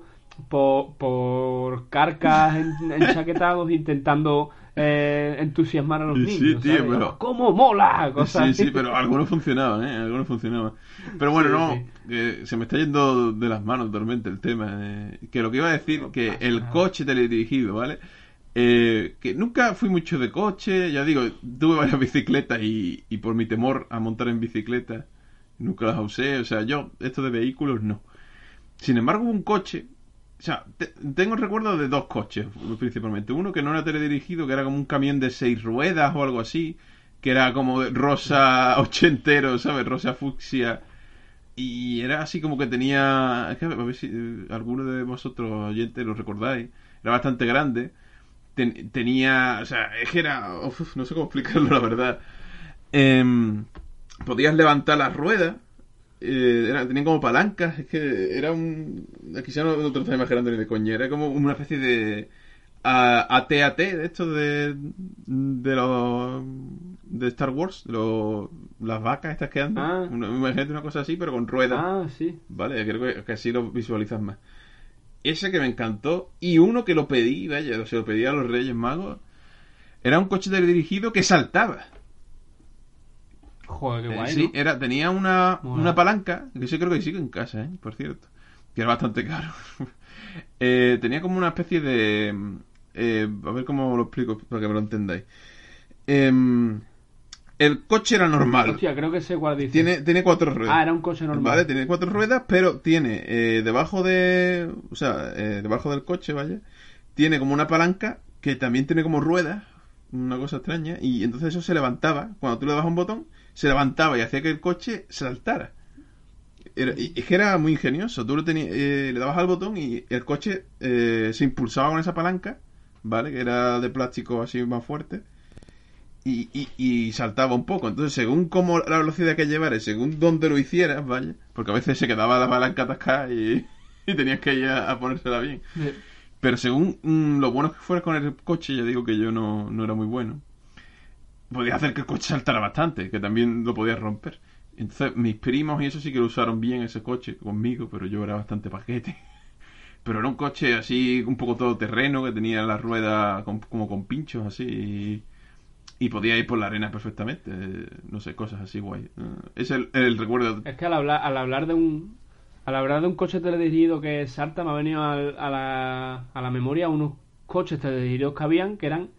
por, por carcas en- enchaquetados [LAUGHS] intentando eh, entusiasmar a los niños. sí, tío, ¿sabes? pero- ¡Cómo mola! Cosas Sí, sí, pero algunos funcionaban, ¿eh? Algunos funcionaban. Pero bueno, Sí, no, sí. que se me está yendo de las manos totalmente el tema. eh, que lo que iba a decir, que pasa el coche teledirigido, ¿vale? Eh, que nunca fui mucho de coche, ya digo, tuve varias [LAUGHS] bicicletas y, y por mi temor a montar en bicicleta, nunca las usé. O sea, yo, esto de vehículos, no. Sin embargo, un coche. O sea, te- tengo recuerdo de dos coches, principalmente. Uno que no era teledirigido, que era como un camión de seis ruedas o algo así. Que era como rosa [LAUGHS] ochentero, ¿sabes? Rosa fucsia. Y era así como que tenía. Es que a ver si eh, alguno de vosotros oyentes lo recordáis. Era bastante grande. Ten- tenía. O sea, es que era. uf, no sé cómo explicarlo, la verdad. Em, podías levantar las ruedas. Eh, era, tenían como palancas. Es que era un. Quizá no, no te lo estás imaginando ni de coña. Era como una especie de. a- AT-AT de estos de. de los. de Star Wars. Las vacas estas que andan. Ah. Una- imagínate una cosa así, pero con ruedas. Ah, sí. Vale, creo que, que así lo visualizas más. Ese que me encantó. Y uno que lo pedí, vaya, se lo pedí a los Reyes Magos. Era un coche teledirigido que saltaba. Joder, qué Eh, guay, sí, ¿no? era, tenía una, una palanca, que yo creo que sigue en casa, ¿eh? por cierto. Que era bastante caro. [LAUGHS] Eh, tenía como una especie de... eh, a ver cómo lo explico para que me lo entendáis. Em, el coche era normal. Hostia, creo que sé cuál dice. Tiene, tiene cuatro ruedas. Ah, era un coche normal. Vale, tiene cuatro ruedas, pero tiene eh, debajo de. O sea, eh, debajo del coche, vaya. Tiene como una palanca que también tiene como ruedas. Una cosa extraña. Y entonces eso se levantaba. Cuando tú le dabas un botón, se levantaba y hacía que el coche saltara. Era, y es que era muy ingenioso. Tú lo tenías, eh, le dabas al botón y el coche eh, se impulsaba con esa palanca, ¿vale? Que era de plástico así más fuerte. Y, y, y saltaba un poco. Entonces, según cómo la velocidad que llevaras, según dónde lo hicieras, vaya, porque a veces se quedaba la palanca atascada y, [LAUGHS] y tenías que ir a, a ponérsela bien. Pero según mm, lo bueno que fuera con el coche, ya digo que yo no, no era muy bueno. Podía hacer que el coche saltara bastante, que también lo podía romper. Entonces, mis primos y eso sí que lo usaron bien ese coche conmigo, pero yo era bastante paquete. [LAUGHS] Pero era un coche así, un poco todoterreno, que tenía la rueda con- como con pinchos así. Y, y podía ir por la arena perfectamente. eh, No sé, cosas así guay. Eh, Es el, el recuerdo. Es que al hablar, al hablar de un al hablar de un coche teledirigido que salta me ha venido al- a, la, a la memoria unos coches teledirigidos que habían que eran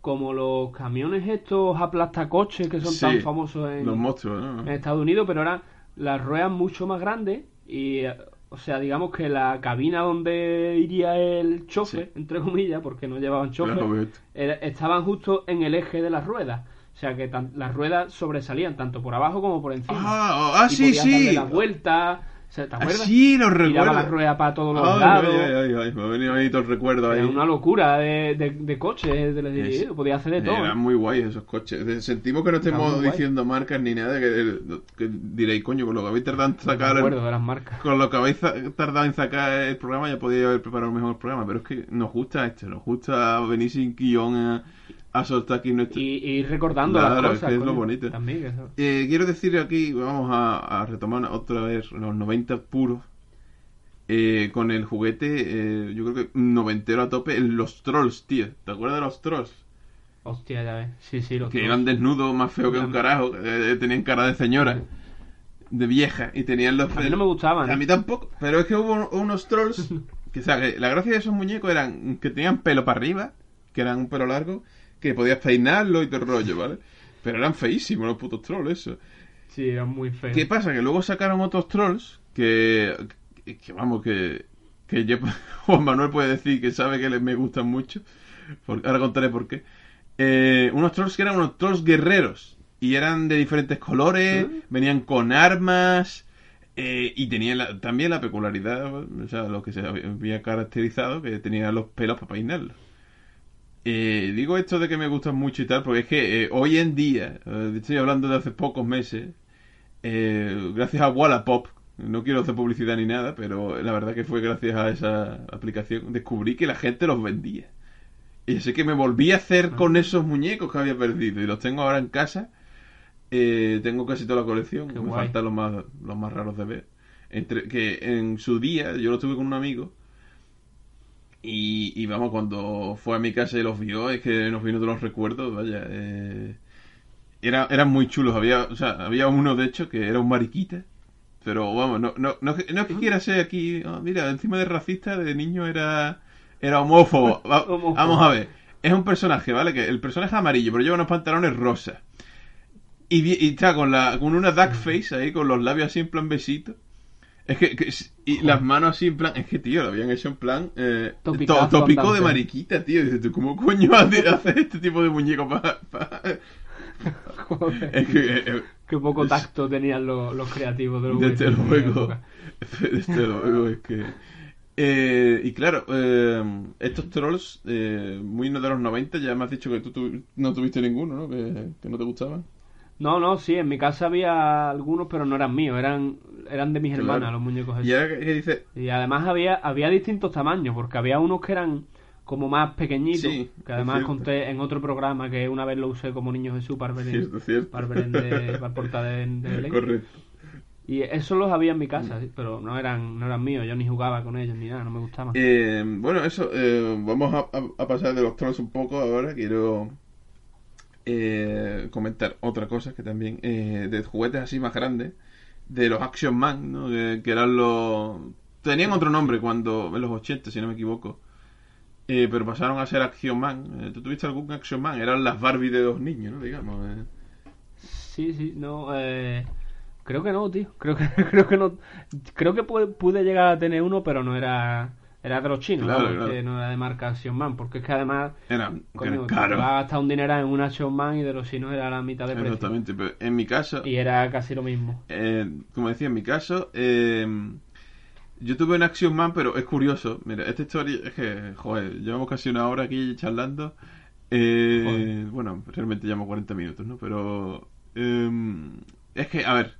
como los camiones estos aplastacoches que son Sí, tan famosos en, Los monstruos, ¿no? en Estados Unidos, pero eran las ruedas mucho más grandes y o sea, digamos que la cabina donde iría el chofer, entre comillas, porque no llevaban chofer, Claro, estaban justo en el eje de las ruedas. O sea, que tan- las ruedas sobresalían tanto por abajo como por encima. Ah, ah, Y sí, darle sí. la vuelta, ¿te Ah, acuerdas? sí, lo recuerdo. la rueda para todos los Ay, lados. ay, ay, ay, me ha venido ahí todo el recuerdo ahí. Era una locura de, de, de coches, de, de, podía hacer de todo. Eran muy guays esos coches. Sentimos que no estemos guay. diciendo marcas ni nada. Que, que diréis, coño, con lo que habéis tardado en sacar. de las marcas. con lo que habéis tardado en sacar el programa, ya podía haber preparado mejor el programa. Pero es que nos gusta esto, nos gusta venir sin guion a, aquí nuestro. Y, recordando Claro, las es cosas. que es lo coño, bonito. También, que eso- Eh, quiero decir aquí, vamos a, a retomar otra vez los 90 puros. eh, con el juguete, eh, yo creo que noventero a tope, los trolls, tío. ¿Te acuerdas de los trolls? Hostia, ya ves. Sí, sí, los Que dos. iban desnudos, más feo que un carajo. eh, tenían cara de señora, de vieja, y tenían los. A mí no me gustaban. A ¿eh? mí tampoco, pero es que hubo unos trolls. [LAUGHS] Que, o sea, que la gracia de esos muñecos eran que tenían pelo para arriba, que eran un pelo largo, que podías peinarlo y todo el rollo, ¿vale? Pero eran feísimos los putos trolls, eso. Sí, eran muy feos. ¿Qué pasa? Que luego sacaron otros trolls que, que, que vamos, que, que yo- [LAUGHS] Juan Manuel puede decir que sabe que le- me gustan mucho. Por- ahora contaré por qué. Eh, unos trolls que eran unos trolls guerreros. Y eran de diferentes colores, venían con armas. eh, y tenían la- también la peculiaridad, o sea, lo que se había caracterizado, que tenían los pelos para peinarlos. Eh, digo esto de que me gustan mucho y tal, porque es que eh, hoy en día, eh, estoy hablando de hace pocos meses, eh, gracias a Wallapop, no quiero hacer publicidad ni nada, pero la verdad que fue gracias a esa aplicación, descubrí que la gente los vendía. Y así que me volví a hacer Ah. con esos muñecos que había perdido y los tengo ahora en casa. Eh, tengo casi toda la colección, Qué me guay. faltan los más, los más raros de ver. Entre, que en su día yo lo tuve con un amigo y, y vamos, cuando fue a mi casa y los vio, es que nos vino de los recuerdos, vaya. eh, era, eran muy chulos. Había, o sea, había uno, de hecho, que era un mariquita. Pero vamos, no, no, no, no es que quiera ser aquí. ah, mira, encima de racista, de niño era, era homófobo. [LAUGHS] Va- Homófobo. Vamos a ver. Es un personaje, ¿vale? Que el personaje es amarillo, pero lleva unos pantalones rosas. Y, y está con, la, con una duck face ahí, con los labios así en plan besito. Es que, y las manos así en plan, es que tío, lo habían hecho en plan eh, Topicazo tópico de mariquita, tío. Dices tú, ¿cómo coño hace- hacer este tipo de muñeco para... [LAUGHS] Joder. Es que... eh, eh, Qué poco tacto tenían los, los creativos de los desde luego, [LAUGHS] desde luego, es que... Eh, y claro, eh, estos trolls, eh, muy de los 90, ya me has dicho que tú, tu- no tuviste ninguno, ¿no? Que, que no te gustaban. No, no, sí, en mi casa había algunos, pero no eran míos, eran, eran de mis Claro. hermanas los muñecos esos. Y ahora además había, había distintos tamaños, porque había unos que eran como más pequeñitos, Sí, que además conté en otro programa que una vez lo usé como niño Jesús para Belén, Cierto, cierto. para Belén de, para el portal de, de Belén. correcto. Y esos los había en mi casa, sí, pero no eran, no eran míos, yo ni jugaba con ellos ni nada, no me gustaban. Eh, bueno, eso, eh, vamos a, a- a pasar de los trolls un poco ahora. Quiero eh, comentar otra cosa que también, eh, de juguetes así más grandes, de los Action Man, ¿no? que, eran los... Tenían otro nombre cuando, en los 80, si no me equivoco. Eh, pero pasaron a ser Action Man. Eh, ¿Tú tuviste algún Action Man? Eran las Barbie de dos niños, ¿no? Digamos. eh. Sí, sí, no, eh, creo que no, tío, creo que, [LAUGHS] creo que no, creo que pude, pude llegar a tener uno, pero no era, era de los chinos, Claro, vamos, claro. que no era de marca Action Man, porque es que además, Eran, coño, eran te vas a gastar un dinero en un Action Man y de los chinos era la mitad de precio. Exactamente, pero en mi caso... Y era casi lo mismo. Eh, como decía, en mi caso, eh, yo tuve un Action Man, pero es curioso. Mira, esta historia es que, joder, llevamos casi una hora aquí charlando. Eh, bueno, realmente llevamos 40 minutos, ¿no? Pero eh, es que, a ver,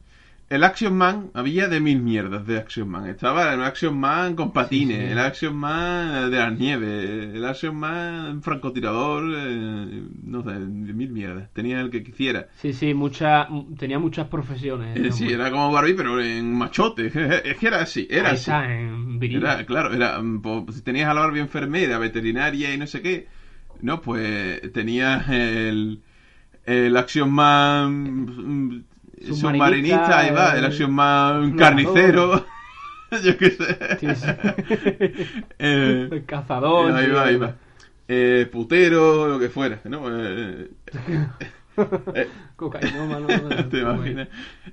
el Action Man, había de mil mierdas de Action Man. Estaba el Action Man con patines, Sí, sí. el Action Man de las nieves, el Action Man francotirador, eh, no sé, de mil mierdas. Tenía el que quisiera. Sí, sí, mucha, tenía muchas profesiones. Eh, sí, era como Barbie, pero en machote. [LAUGHS] Es que era así, era Ahí así. está, en. Era, claro, era, si tenías a la Barbie enfermera, veterinaria y no sé qué, no, pues tenías el, el Action Man mm, Submarinista, submarinista, ahí va, el el Action Man carnicero, [LAUGHS] yo qué sé. Sí, sí. [LAUGHS] Eh, el cazador. ahí sí, va, ahí va. Eh, putero, lo que fuera, ¿no? Eh, Eh, [LAUGHS] Cocainómano. ¿Te imaginas?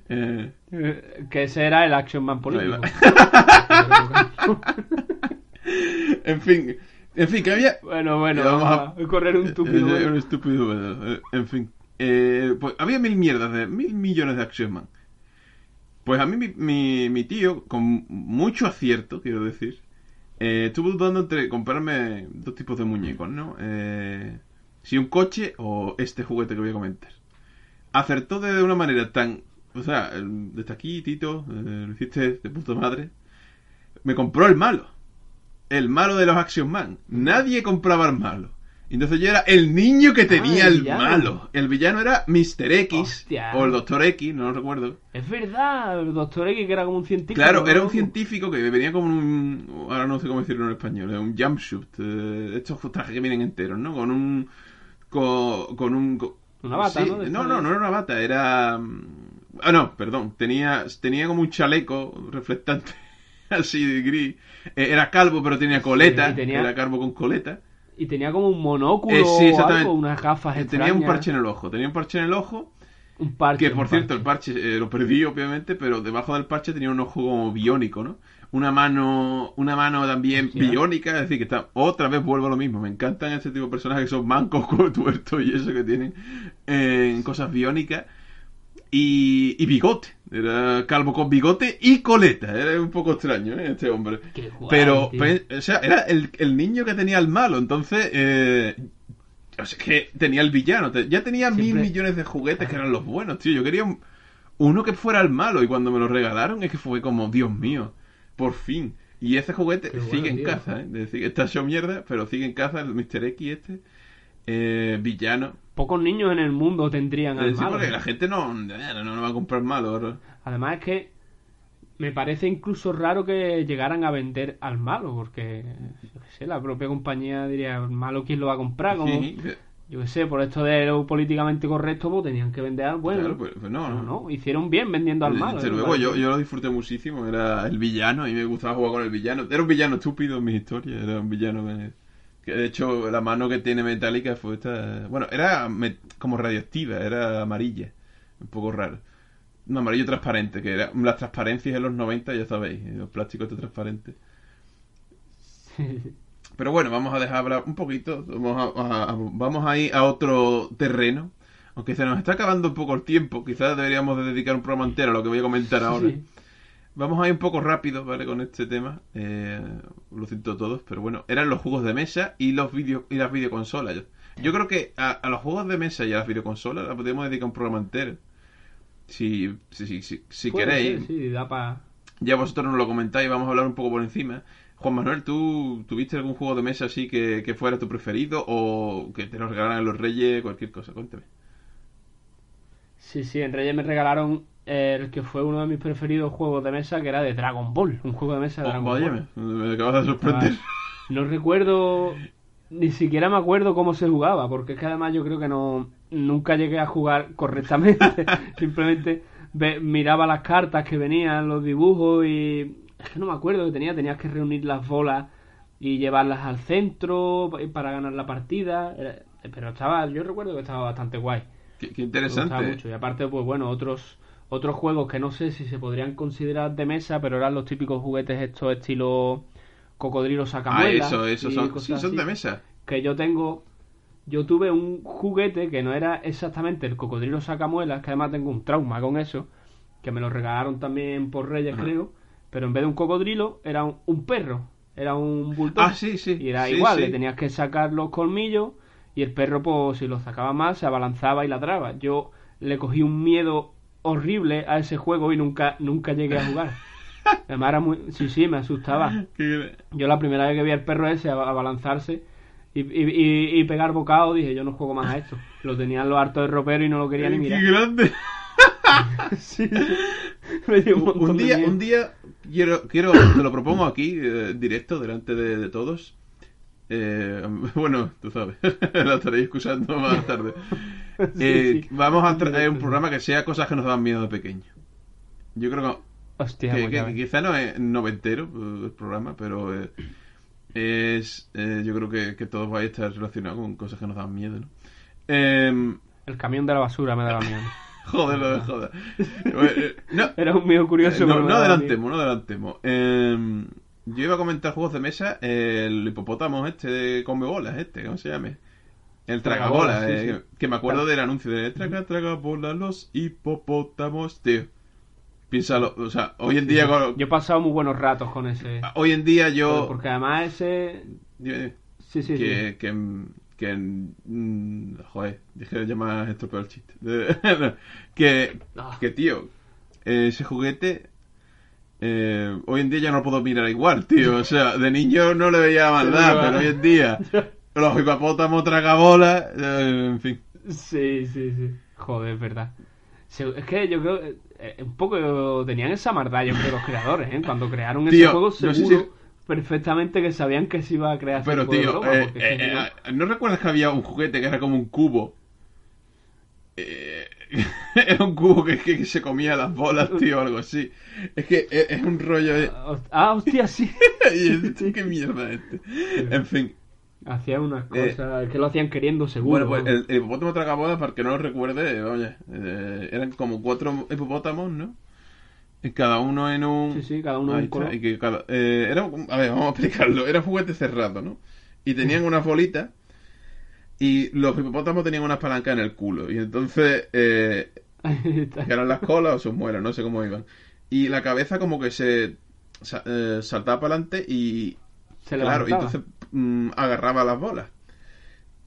Eh, Eh, Que ese era el Action Man político. en fin, en fin, que había... bueno, bueno, vamos a correr un. Eh, eh, un estúpido. Eh, En fin, eh, pues había mil mierdas de mil millones de Action Man. Pues a mí mi, mi, mi tío, con mucho acierto, quiero decir, eh, estuvo dudando entre comprarme dos tipos de muñecos, ¿no? Eh, si un coche o este juguete que voy a comentar. Acertó de una manera tan... O sea, desde aquí, Tito, eh, lo hiciste de puta madre. Me compró el malo. El malo de los Action Man. Nadie compraba el malo. Entonces yo era el niño que tenía Ah, el malo. El villano era Mr. X Hostia. o el Doctor X, no lo recuerdo. Es verdad, el Doctor X que era como un científico. Claro, era un científico que venía como un... Ahora no sé cómo decirlo en español. Un jumpsuit. eh, estos trajes que vienen enteros, ¿no? Con un... Con, con un... con- Una bata, Sí, ¿no? No, no, no era una bata, era... Ah, no, perdón. Tenía, tenía como un chaleco reflectante [LAUGHS] así de gris. Eh, era calvo, pero tenía coleta. Sí, y tenía- Era calvo con coleta. Y tenía como un monóculo Eh, sí, o algo, unas gafas Eh, Tenía un extrañas. parche en el ojo. Tenía un parche en el ojo. Un parche. Que por un cierto, el parche eh, lo perdí obviamente, pero debajo del parche tenía un ojo como biónico, ¿no? Una mano, una mano también Hostia. biónica, es decir, que está, otra vez vuelvo a lo mismo. Me encantan ese tipo de personajes que son mancos, [LAUGHS] tuertos y eso que tienen eh, cosas biónicas. Y, y bigote, era calvo con bigote y coleta, era un poco extraño ¿eh? este hombre. Qué guay, Pero, tío. o sea, era el, el niño que tenía el malo, entonces, eh, o sea, que tenía el villano. Ya tenía mil millones de juguetes que eran los buenos, tío. Yo quería un- uno que fuera el malo y cuando me lo regalaron es que fue como, Dios mío, por fin. Y ese juguete Qué bueno, sigue en tío. casa, ¿eh? Es decir, está hecho mierda, pero sigue en casa el Mr. X este, eh, villano. Pocos niños en el mundo tendrían al decir, malo. porque la gente no, no, no va a comprar malo. Además es que me parece incluso raro que llegaran a vender al malo, porque yo qué sé, la propia compañía diría, malo quién lo va a comprar, como Sí, yo qué sé, por esto de lo políticamente correcto, pues tenían que vender al bueno. claro, pues, pues no, no, hicieron bien vendiendo al malo. Desde ¿eh? Luego, yo, yo lo disfruté muchísimo. Era el villano y me gustaba jugar con el villano. Era un villano estúpido en mis historias. Era un villano que, que, de hecho, la mano que tiene metálica fue esta. Bueno, era como radioactiva, era amarilla. Un poco raro. Un amarillo transparente, que era las transparencias en los 90, ya sabéis, los plásticos estos transparentes. [LAUGHS] Pero bueno, vamos a dejar hablar un poquito. Vamos a, vamos a ir a otro terreno. Aunque se nos está acabando un poco el tiempo. Quizás deberíamos de dedicar un programa entero a lo que voy a comentar ahora. Sí. Vamos a ir un poco rápido, ¿vale? Con este tema. Eh, lo siento todos, pero bueno, eran los juegos de mesa y los video, y las videoconsolas. Yo, yo creo que a, a los juegos de mesa y a las videoconsolas la podemos dedicar un programa entero. Si, si, si, si, queréis. ser, sí, da para... Ya vosotros nos lo comentáis, vamos a hablar un poco por encima. Juan Manuel, ¿tú tuviste algún juego de mesa así que, que fuera tu preferido o que te lo regalaran los reyes, cualquier cosa? Cuéntame. Sí, sí, en Reyes me regalaron el que fue uno de mis preferidos juegos de mesa, que era de Dragon Ball, un juego de mesa de Oh, Dragon Ball. me acabas de sorprender. Ah, No recuerdo, ni siquiera me acuerdo cómo se jugaba, porque es que además yo creo que no nunca llegué a jugar correctamente. [LAUGHS] Simplemente ve- miraba las cartas que venían, los dibujos y es que no me acuerdo que tenía, tenías que reunir las bolas y llevarlas al centro pa- para ganar la partida. Pero estaba, yo recuerdo que estaba bastante guay. Qué, qué Me gustaba interesante. mucho. Y aparte, pues bueno, otros otros juegos que no sé si se podrían considerar de mesa, pero eran los típicos juguetes estos estilo cocodrilo Ah, sacamuela. eso, eso, son, sí, de mesa. Que yo tengo... Yo tuve un juguete que no era exactamente el cocodrilo sacamuelas, que además tengo un trauma con eso, que me lo regalaron también por Reyes, Ajá. creo, pero en vez de un cocodrilo era un, un perro, era un bulldog. Ah, sí, sí. Y era sí, igual, sí. le tenías que sacar los colmillos y el perro, pues si lo sacaba más, se abalanzaba y ladraba. Yo le cogí un miedo horrible a ese juego y nunca, nunca llegué a jugar. [LAUGHS] Además era muy... Sí, sí, me asustaba. [LAUGHS] Qué- Yo la primera vez que vi al perro ese ab- abalanzarse y, y, y- pegar bocado, dije, yo no juego más a esto. Lo tenía en lo harto de ropero y no lo quería ni qué mirar. grande. [LAUGHS] Sí, sí. Me dio un, día, un día quiero, quiero, te lo propongo aquí, eh, directo, delante de, de todos. Eh, [LAUGHS] bueno, tú sabes, [LAUGHS] lo estaréis escuchando más [LAUGHS] tarde. Eh, sí. Vamos a traer un programa que sea cosas que nos dan miedo de pequeño. Yo creo que, Hostia, que- pues que- quizá no es noventero eh, el programa, pero eh, es, eh, yo creo que, que todos vais a estar relacionados con cosas que nos dan miedo, ¿no? Eh, El camión de la basura me daba miedo. Joder, lo de joder. Eh, no, Era un mío curioso. Eh, no, adelantemos, no adelantemos. Eh, yo iba a comentar juegos de mesa, el hipopótamo este de come bolas, este, ¿cómo se llame? El tragabolas, Tragabolas, sí, eh, sí. que me acuerdo del anuncio de traga, tragabolas, los hipopótamos, tío. Piénsalo, o sea, hoy en día, con- Yo he pasado muy buenos ratos con ese. hoy en día yo, Porque además ese. Sí, sí, que, sí. que, que, mm, joder, dije de llamar estropeó el chiste. [LAUGHS] que, Ah. que tío, ese juguete eh, hoy en día ya no puedo mirar igual, tío. O sea, de niño no le veía [LAUGHS] maldad, pero hoy en día [LAUGHS] los hipopótamos tragabolas, eh, en fin. Sí, sí, sí. Joder, es verdad. Es que yo creo eh, un poco tenían esa maldad, yo creo, los creadores, ¿eh? Cuando crearon ese Tío, juego, no sé seguro si- perfectamente que sabían que se iba a crear ese Pero de tío, broma, eh, no- eh, ¿no recuerdas que había un juguete que era como un cubo? Eh, [LAUGHS] era un cubo que, que se comía las bolas, tío, o algo así. Es que es, es un rollo... de- Ah, hostia, sí. [LAUGHS] y ¿Qué mierda es este? En fin. Hacían unas Eh, cosas que lo hacían queriendo, seguro. Bueno, pues el, el hipopótamo tragabolas, para que no lo recuerde, vaya, eh, eran como cuatro hipopótamos, ¿no? Y cada uno en un... Sí, sí, cada uno en un y que cada- eh, era, a ver, vamos a explicarlo. Era juguete cerrado, ¿no? Y tenían unas bolitas y los hipopótamos tenían unas palancas en el culo. Y entonces, eh, [LAUGHS] que eran las colas o sus muelas, no sé cómo iban. Y la cabeza como que se eh, saltaba para adelante y Se claro, y entonces mm, agarraba las bolas.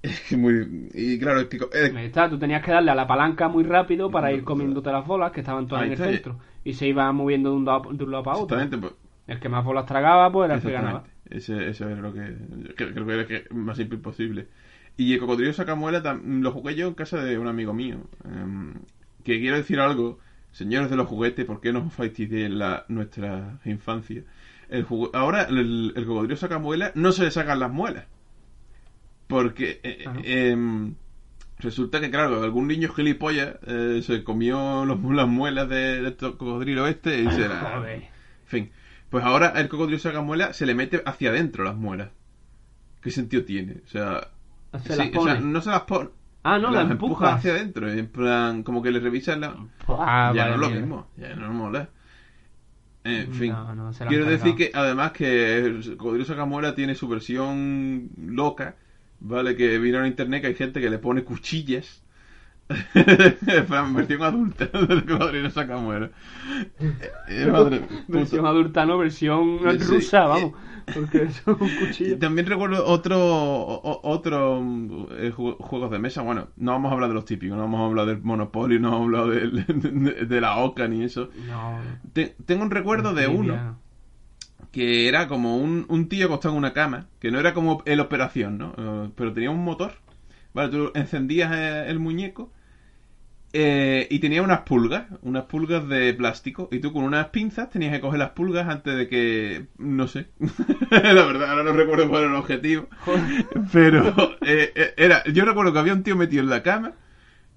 Es [LAUGHS] que muy y claro, es que eh, Ahí está, tú tenías que darle a la palanca muy rápido para ir comiéndote las bolas que estaban todas en el centro. Y se iban moviendo de un lado, de un lado para otro. exactamente, pues, El que más bolas tragaba, pues era el que ganaba. Ese, ese era lo que creo, que era que más simple posible. Y el cocodrilo sacamuela lo jugué yo en casa de un amigo mío. em, que quiero decir algo, señores de los juguetes, ¿por qué no os fastidiéis la nuestra infancia? El jugu- ahora el, el cocodrilo sacamuela no se le sacan las muelas. Porque eh, Ajá. em, resulta que, claro, algún niño gilipollas eh, se comió los- las muelas de, de este cocodrilo este y se la-. En fin. Pues ahora el cocodrilo sacamuela se le mete hacia adentro las muelas. ¿Qué sentido tiene? O sea, Se sí, las o pone. sea, no se las pone. Ah, no, las las empuja hacia adentro. En plan, como que le revisan la. Ah, ya vale, no es lo mismo. Ya no mola. En fin. No, no, se la han Quiero decir que además que el cocodrilo sacamuela tiene su versión loca. Vale, que vino en internet que hay gente que le pone cuchillas. [LAUGHS] Plan, versión adulta [LAUGHS] del cocodrilo sacamuela. Eh, madre, puta. Versión adulta, no, versión Sí. rusa, vamos. Porque es un [LAUGHS] cuchillo. también recuerdo otro o- otro mm, eh, ju- juegos de mesa. Bueno, no vamos a hablar de los típicos, no vamos a hablar del Monopoly, no vamos a hablar de, de la Oca ni eso. No. Te- tengo un recuerdo de uno que era como un, un tío acostado en una cama, que no era como el Operación, ¿no? Eh, pero tenía un motor. Vale, tú encendías eh, el muñeco eh, y tenía unas pulgas, unas pulgas de plástico, y tú con unas pinzas tenías que coger las pulgas antes de que, no sé, [LAUGHS] la verdad ahora no recuerdo cuál era el objetivo, pero eh, eh, era, yo recuerdo que había un tío metido en la cama,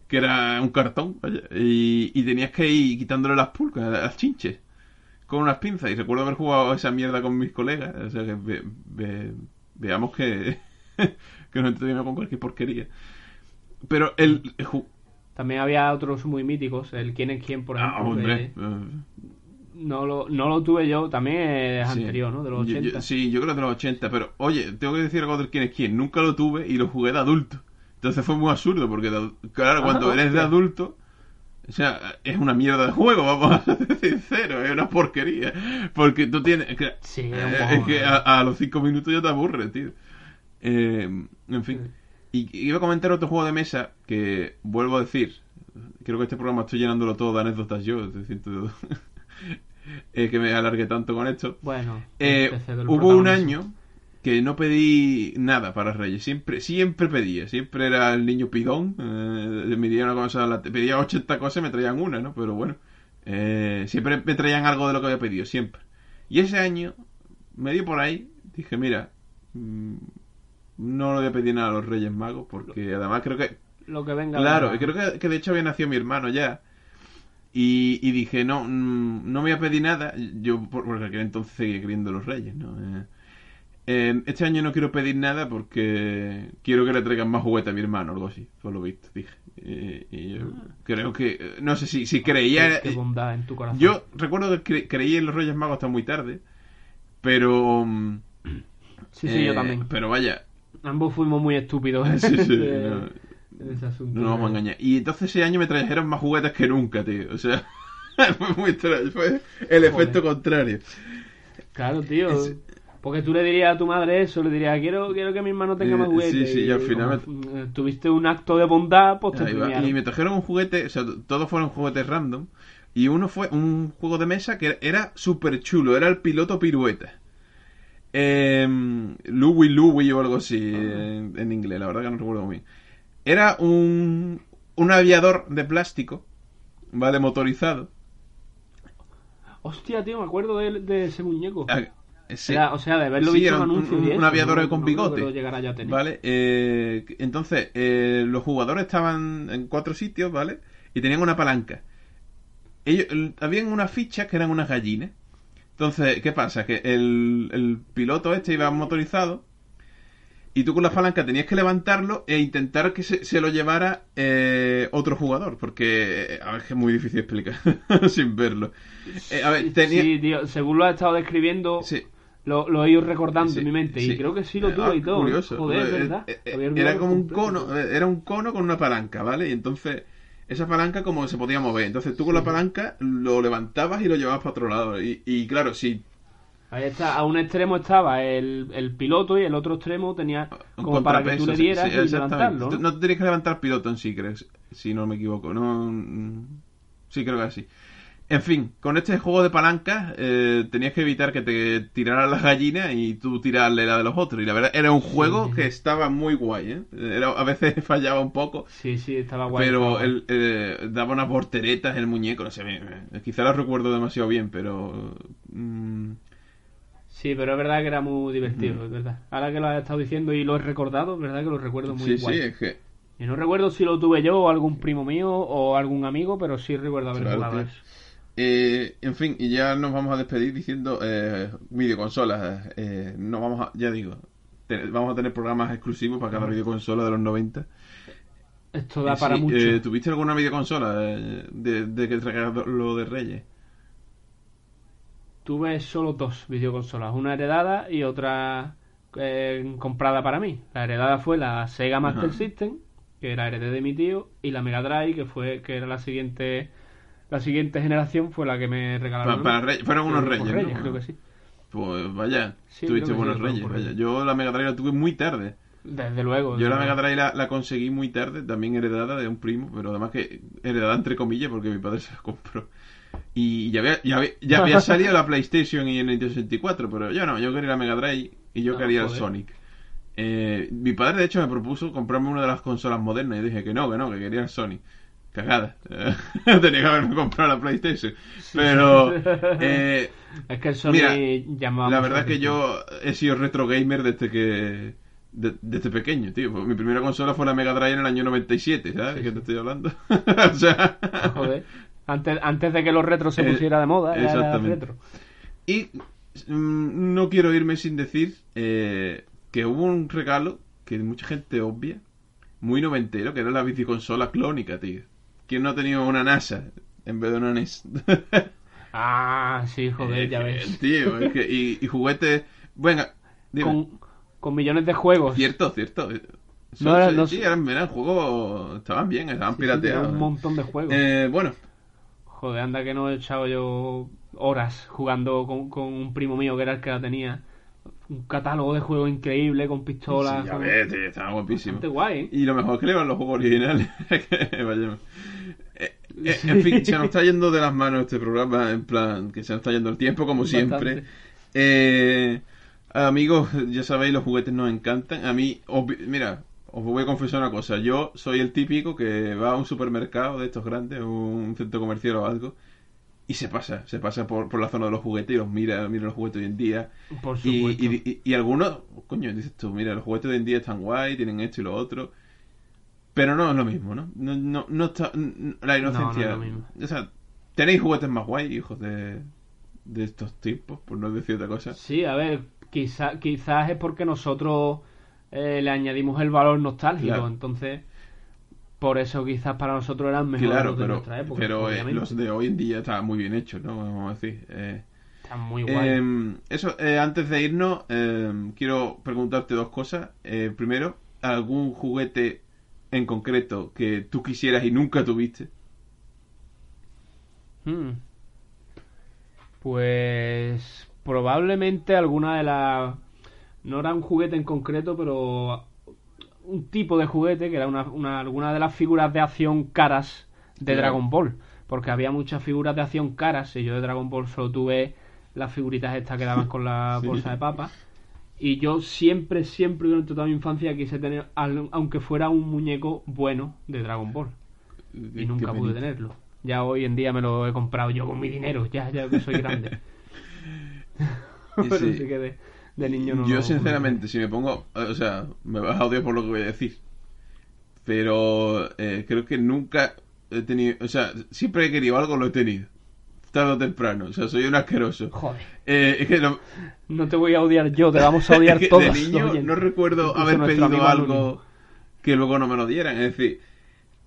que era un cartón, vaya, y, y tenías que ir quitándole las pulgas, las chinches, con unas pinzas, y recuerdo haber jugado esa mierda con mis colegas, o sea que ve- ve- veamos que, [LAUGHS] que nos entretenemos con cualquier porquería. Pero el, el También había otros muy míticos, el quién es quién, por ejemplo. Ah, que eh, no, lo, no lo tuve yo, también es sí. anterior, ¿no? De los Yo- 80. yo- sí, yo creo de los 80, pero oye, tengo que decir algo del quién es quién. Nunca lo tuve y lo jugué de adulto. Entonces fue muy absurdo, porque de- claro, Ah, cuando eres de adulto, o sea, es una mierda de juego, vamos a ser [LAUGHS] sinceros, es una porquería. Porque tú tienes. que- Sí, es eh, es que a, a los 5 minutos ya te aburre, tío. Eh, en fin. Y iba a comentar otro juego de mesa que vuelvo a decir. Creo que este programa estoy llenándolo todo de anécdotas yo. te siento- [LAUGHS] eh, que me alargué tanto con esto. Bueno, Eh, hubo un año que no pedí nada para Reyes. Siempre siempre pedía. Siempre era el niño pidón. Eh, me dieron una cosa, la- pedía 80 cosas y me traían una, ¿no? Pero bueno. eh, siempre me traían algo de lo que había pedido. Siempre. Y ese año, medio por ahí, dije, mira, mm, no le voy a pedir nada a los Reyes Magos porque además creo que Lo que venga. Claro, venga. creo que, que de hecho había nacido mi hermano ya. Y, y dije, no, mm, no me voy a pedir nada. Yo, por- porque aquel entonces seguía queriendo los reyes, ¿no? Eh, Eh, este año no quiero pedir nada porque quiero que le traigan más juguetes a mi hermano, algo así, por lo visto, dije. Y, y yo creo que, eh, no sé si, si creía... Qué, qué bondad en tu corazón. Yo recuerdo que cre- creí en los Reyes Magos hasta muy tarde, pero... mm, Sí, sí, yo eh, también. Pero vaya, Ambos fuimos muy estúpidos Sí, sí, de- no. en ese asunto. no nos vamos a engañar. Y entonces ese año me trajeron más juguetes que nunca, tío. O sea, [LAUGHS] fue muy extraño, fue el efecto contrario. Claro, tío. Es- Porque tú le dirías a tu madre eso, le dirías, quiero, quiero que mi hermano tenga Eh, más juguetes. sí, sí, y al final eh, tuviste un acto de bondad, pues te. Y me trajeron un juguete, o sea, todos fueron juguetes random. Y uno fue un juego de mesa que era súper chulo, era el piloto pirueta. Eh, Louie Louie o algo así en, en inglés, la verdad que no recuerdo muy bien. Era un, un aviador de plástico, ¿vale? Motorizado. Hostia, tío, me acuerdo de, de ese muñeco. Ah, sí. Era- o sea, de haberlo Sí, visto en un- un- aviador no- con no bigote. a tener. ¿Vale? Eh, entonces, eh, los jugadores estaban en cuatro sitios, ¿vale? Y tenían una palanca. Ellos, el- habían unas fichas que eran unas gallinas. Entonces, ¿qué pasa? Que el, el piloto este iba motorizado y tú con la palanca tenías que levantarlo e intentar que se, se lo llevara eh, otro jugador. Porque, eh, a ver, es muy difícil explicar [LAUGHS] sin verlo. Eh, a ver, tenía... Sí, tío, según lo has estado describiendo, Sí. lo, lo he ido recordando Sí, en mi mente. sí. Y creo que sí lo Eh, tuve ah, y todo. Curioso. Joder, ¿verdad? eh, era como un cono, era un cono con una palanca, ¿vale? Y entonces esa palanca como se podía mover. Entonces tú con la palanca lo levantabas y lo llevabas para otro lado. Y, y claro, si Ahí está, a un extremo estaba el, el piloto y el otro extremo tenía como para que tú le dieras sí, y levantarlo. ¿no? No te tienes que levantar piloto en sí, crees, si no me equivoco. No, mm, sí, creo que así. En fin, con este juego de palancas eh, tenías que evitar que te tiraran las gallinas y tú tirarle la de los otros. Y la verdad, era un juego sí. que estaba muy guay, ¿eh? Era- a veces [LAUGHS] fallaba un poco. Sí, sí, estaba guay. pero estaba el, eh, daba unas volteretas el muñeco, no sé, me- me- quizá lo recuerdo demasiado bien, pero... mm, Sí, pero es verdad que era muy divertido, es verdad. Ahora que lo has estado diciendo y lo he recordado, es verdad que lo recuerdo muy sí, guay. sí, es que... Y no recuerdo si lo tuve yo o algún primo mío o algún amigo, pero sí recuerdo haber Claro, jugado eso. Eh, en fin, y ya nos vamos a despedir diciendo eh, videoconsolas. Eh, no vamos a, ya digo, te- vamos a tener programas exclusivos para cada videoconsola de los 90. Esto da para sí, mucho. eh, ¿Tuviste alguna videoconsola eh, de, de que traigas lo de Reyes? Tuve solo dos videoconsolas, una heredada y otra eh, comprada para mí. La heredada fue la Sega Master Ajá. System, que era heredé de mi tío, y la Mega Drive, que fue que era la siguiente la siguiente generación fue la que me regalaron. Para Reyes- fueron unos Reyes, ¿no? creo que sí. Pues vaya, Sí, tuviste buenos sí, Reyes. vaya. Reyes. Yo la Mega Drive la tuve muy tarde. Desde luego. Yo desde la Mega. Drive la, la conseguí muy tarde, también heredada de un primo, pero además que heredada entre comillas porque mi padre [LAUGHS] se la compró. Y ya había, ya había, ya había [LAUGHS] salido la PlayStation y el Nintendo 64, pero yo no, yo quería la Mega Drive y yo Ah, quería el. Sonic. Eh, mi padre de hecho me propuso comprarme una de las consolas modernas y dije que no, que no, que quería el Sonic. Cagada. [LAUGHS] Tenía que haberme comprado la PlayStation. Pero [LAUGHS] eh, Es que el Sony Mira, llamaba la verdad es que yo he sido retro gamer desde que de- desde pequeño, tío. Pues Mi primera consola fue la Mega Drive en el año 97, ¿sabes? Sí, ¿Qué sí. te estoy hablando? [LAUGHS] o sea... Joder. Antes, antes de que los retros se Eh, pusiera de moda, exactamente. retro. Y mm, no quiero irme sin decir eh, que hubo un regalo que mucha gente obvia, muy noventero, que era la biciconsola clónica, tío. ¿Quién no ha tenido una NASA en vez de una NES? [LAUGHS] Ah, sí, joder, ya Eh, ves. Tío, es que, y, y juguetes... Venga. Con, con millones de juegos. Cierto, cierto. No no sí, eran, eran juegos... Estaban bien, estaban Sí, sí, tenía pirateados. un montón de juegos. Eh, bueno, Joder, anda que no he echado yo horas jugando con, con un primo mío que era el que la tenía. Un catálogo de juegos increíble con pistolas. sí, ya con- ves, tío, estaba guapísimo. Guay, ¿eh? Y lo mejor es que le van los juegos originales. [LAUGHS] Vaya- Eh, eh, en fin, se nos está yendo de las manos este programa, en plan, que se nos está yendo el tiempo, como siempre. Bastante. Eh, amigos, ya sabéis, los juguetes nos encantan. A mí, obvi- mira, os voy a confesar una cosa. Yo soy el típico que va a un supermercado de estos grandes, un centro comercial o algo, y se pasa, se pasa por, por la zona de los juguetes y los mira, mira los juguetes hoy en día. Por Y, supuesto. y, y- y algunos, coño, dices tú, mira, los juguetes de hoy en día están guay, tienen esto y lo otro. Pero no es lo mismo, ¿no? No, no, no está. La inocencia. No, no es lo mismo. O sea, tenéis juguetes más guay, hijos de. de estos tiempos, por no decir otra cosa. Sí, a ver, quizá, quizás es porque nosotros eh, le añadimos el valor nostálgico, Claro. entonces por eso quizás para nosotros eran mejores Claro, los de nuestra época. pero eh, los de hoy en día están muy bien hechos, ¿no? Vamos a decir. Eh, Están muy guay. eh, eso, eh, antes de irnos, eh, quiero preguntarte dos cosas. Primero, ¿algún juguete en concreto que tú quisieras y nunca tuviste? Hmm. Pues probablemente alguna de las... No era un juguete en concreto, pero un tipo de juguete que era una, una- alguna de las figuras de acción caras de. Dragon Ball. Porque había muchas figuras de acción caras y yo de Dragon Ball solo tuve las figuritas estas que daban con la [LAUGHS] Sí. bolsa de papa. Y yo siempre, siempre durante toda mi infancia quise tener, aunque fuera un muñeco bueno de Dragon Ball y nunca pude tenerlo. Ya hoy en día me lo he comprado yo con mi dinero, ya, ya que soy grande. [LAUGHS] [LAUGHS] Pero Sí. sí que de, niño no. Yo, lo- sinceramente, si me pongo. O sea, me vas a odiar por lo que voy a decir. Pero eh, creo que nunca he tenido. O sea, siempre he querido algo, lo he tenido. Tarde o temprano. O sea, soy un asqueroso. Joder, Eh, es que no, no te voy a odiar yo, te vamos a odiar [LAUGHS] es que todos. de niño no recuerdo haber pedido algo que luego no me lo dieran. Es decir,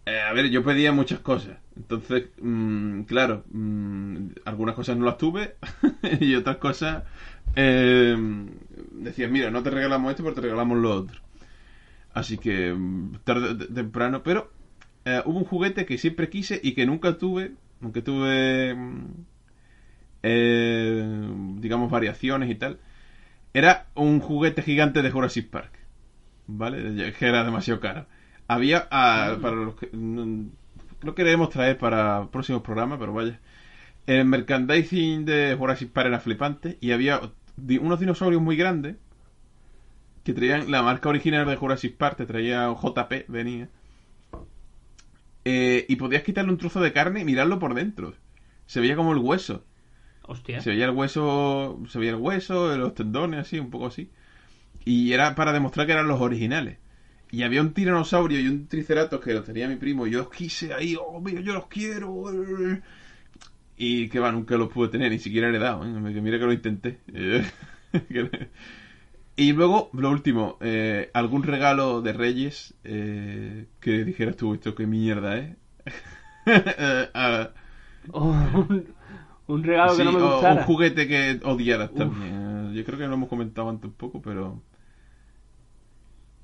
eh, a ver, yo pedía muchas cosas. Entonces, mm, claro, mm, algunas cosas no las tuve [LAUGHS] y otras cosas eh, decían, mira, no te regalamos esto, pero te regalamos lo otro. Así que mm, tarde temprano, pero eh, hubo un juguete que siempre quise y que nunca tuve, aunque tuve, mm, eh, digamos, variaciones y tal. Era un juguete gigante de Jurassic Park. ¿Vale? Que era demasiado caro. Había, ah, para los que. mm, Lo queremos traer para próximos programas, pero vaya. El merchandising de Jurassic Park era flipante y había unos dinosaurios muy grandes que traían la marca original de Jurassic Park, te traía JP, venía. Eh, y podías quitarle un trozo de carne y mirarlo por dentro. Se veía como el hueso. Hostia. Se veía el hueso, se veía el hueso, los tendones, así, un poco así. Y era para demostrar que eran los originales. Y había un tiranosaurio y un triceratops que los tenía mi primo. Y yo los quise ahí, oh, mira, yo los quiero. Y que va, nunca los pude tener, ni siquiera he dado. ¿eh? Que Mira que lo intenté. [LAUGHS] Y luego, lo último, eh, algún regalo de Reyes eh, que dijeras tú, esto qué mierda, ¿eh? [LAUGHS] Eh, ah, Oh, un, un regalo que no me o gustara. un juguete que odiaras Uf. también. Yo creo que lo hemos comentado antes un poco, pero.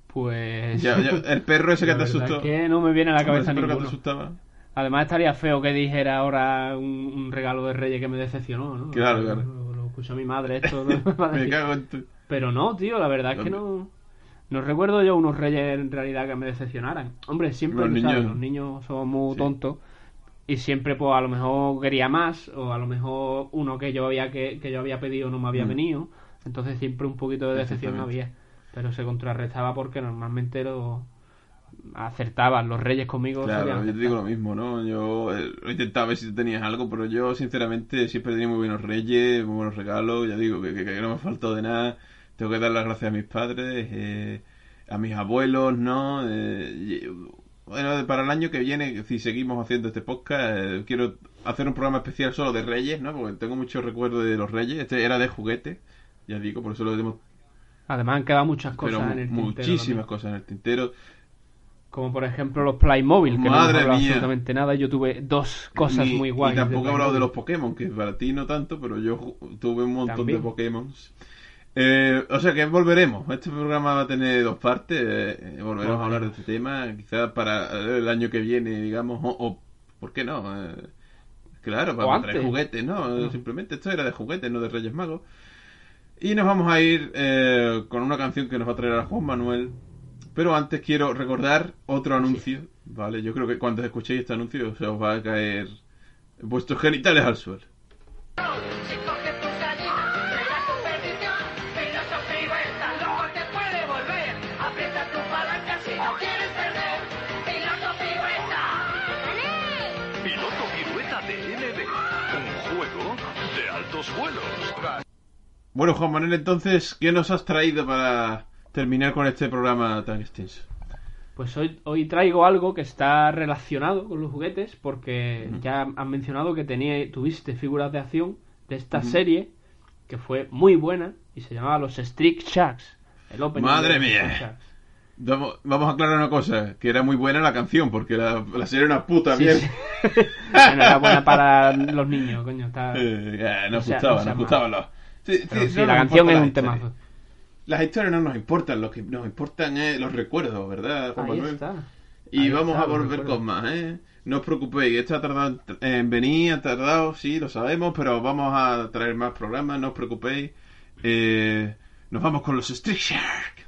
Pues. Ya, ya, el perro ese que [LAUGHS] te asustó. es que no me viene a la cabeza ese perro que te asustaba. Además estaría feo que dijera ahora un, un regalo de Reyes que me decepcionó, ¿no? Claro, claro. Lo, lo escuchó mi madre esto. ¿no? [LAUGHS] Me cago en tu. Pero no, tío, la verdad es que no. No recuerdo yo unos reyes en realidad que me decepcionaran. Hombre, siempre Los sabes, niños. los niños somos muy Sí. tontos. Y siempre, pues a lo mejor quería más, o a lo mejor uno que yo había que, que yo había pedido no me había Mm. venido. Entonces siempre un poquito de decepción había. Pero se contrarrestaba porque normalmente lo acertaban. Los reyes conmigo Claro, yo te digo lo mismo, ¿no? Yo eh, he intentado ver si tú tenías algo, pero yo, sinceramente, siempre he tenido muy buenos reyes, muy buenos regalos. Ya digo que, que- que no me faltado de nada. Tengo que dar las gracias a mis padres, eh, a mis abuelos, ¿no? Eh, bueno, para el año que viene, si seguimos haciendo este podcast, eh, quiero hacer un programa especial solo de reyes, ¿no? Porque tengo muchos recuerdos de los reyes. Este era de juguete, ya digo, por eso lo hemos... Además han quedado muchas Pero cosas en el tintero muchísimas cosas en el tintero. Como por ejemplo los Playmobil, que no Madre hemos mía. absolutamente nada. Yo tuve dos cosas Ni- muy guays. Y tampoco he hablado de los. Pokémon, que para ti no tanto, pero yo tuve un montón También. de Pokémon. Eh, o sea que volveremos. Este programa va a tener dos partes. eh, volveremos a hablar de este tema. Quizás para el año que viene, digamos. O, o- ¿por qué no? Eh, claro, para traer juguetes, ¿no? No. Simplemente esto era de juguetes, no de Reyes Magos. Y nos vamos a ir eh, con una canción que nos va a traer a Juan Manuel. Pero antes quiero recordar otro anuncio, ¿vale? Yo creo que cuando escuchéis este anuncio se os va a caer vuestros genitales al suelo. Bueno, Juan Manuel, entonces, ¿qué nos has traído para terminar con este programa tan extenso? Pues hoy, hoy traigo algo que está relacionado con los juguetes, porque ya han mencionado que tenía, tuviste figuras de acción de esta serie que fue muy buena y se llamaba Los Street Sharks. El opening Madre mía. Vamos, vamos a aclarar una cosa, que era muy buena la canción, porque la, la serie era una puta Sí, mierda. sí. [LAUGHS] Bueno, era buena para los niños, coño. Está... Eh, ya, nos O sea, gustaba, no sea nos gustaban los... Sí, la nos canción es un temazo. Las historias no nos importan, lo que nos importan es los recuerdos, ¿verdad, Juan Ahí Manuel? está. Y Ahí vamos está, a volver con más, ¿eh? No os preocupéis, esto ha tardado en- en venir, ha tardado, sí, lo sabemos, pero vamos a traer más programas, no os preocupéis. Eh, nos vamos con los Street Shark.